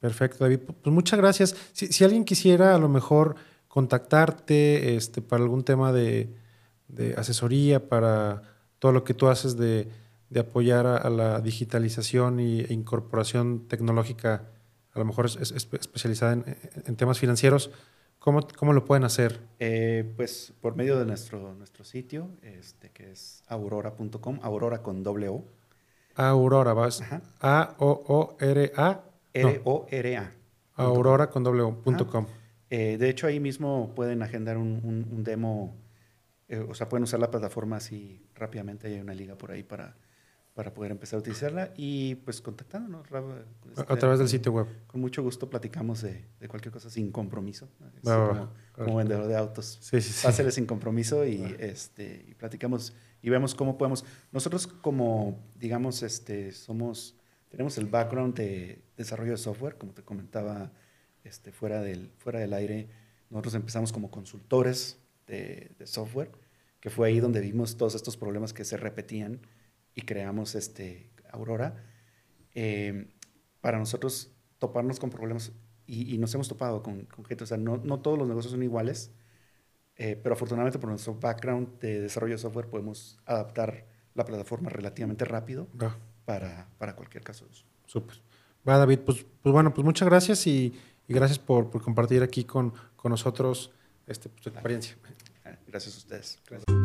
B: Perfecto, David. Pues muchas gracias. Si, si alguien quisiera a lo mejor contactarte este, para algún tema de, de asesoría, para todo lo que tú haces de, de apoyar a, a la digitalización y, e incorporación tecnológica, a lo mejor es, es- es especializada en, en temas financieros, ¿cómo, ¿cómo lo pueden hacer?
C: Eh, pues por medio de nuestro, nuestro sitio, este, que es aurora.com, aurora con doble O,
B: Aurora, vas. A-O-O-R-A. no,
C: R-O-R-A.
B: Aurora con doble O, punto com.
C: Eh, de hecho, ahí mismo pueden agendar un, un- un demo, eh, o sea, pueden usar la plataforma así rápidamente, hay una liga por ahí para, para poder empezar a utilizarla y pues contactándonos. Este,
B: A través del sitio web.
C: Con mucho gusto platicamos de, de cualquier cosa sin compromiso,
B: Va, va,
C: como,
B: va.
C: como vendedor de autos.
B: Sí, sí, sí.
C: Pásale sin compromiso y, este, y platicamos y vemos cómo podemos. Nosotros como, digamos, este, somos, tenemos el background de desarrollo de software, como te comentaba este, fuera, del, fuera del aire. Nosotros empezamos como consultores de, de software, que fue ahí donde vimos todos estos problemas que se repetían y creamos este, Aurora. Eh, para nosotros toparnos con problemas, y, y nos hemos topado con, con gente, o sea, no, no todos los negocios son iguales, eh, pero afortunadamente por nuestro background de desarrollo de software podemos adaptar la plataforma relativamente rápido para, para cualquier caso de uso.
B: Súper. Va, David, pues, pues bueno, pues muchas gracias y, y gracias por, por compartir aquí con, con nosotros este, pues, tu experiencia.
C: Gracias a ustedes.
B: Gracias.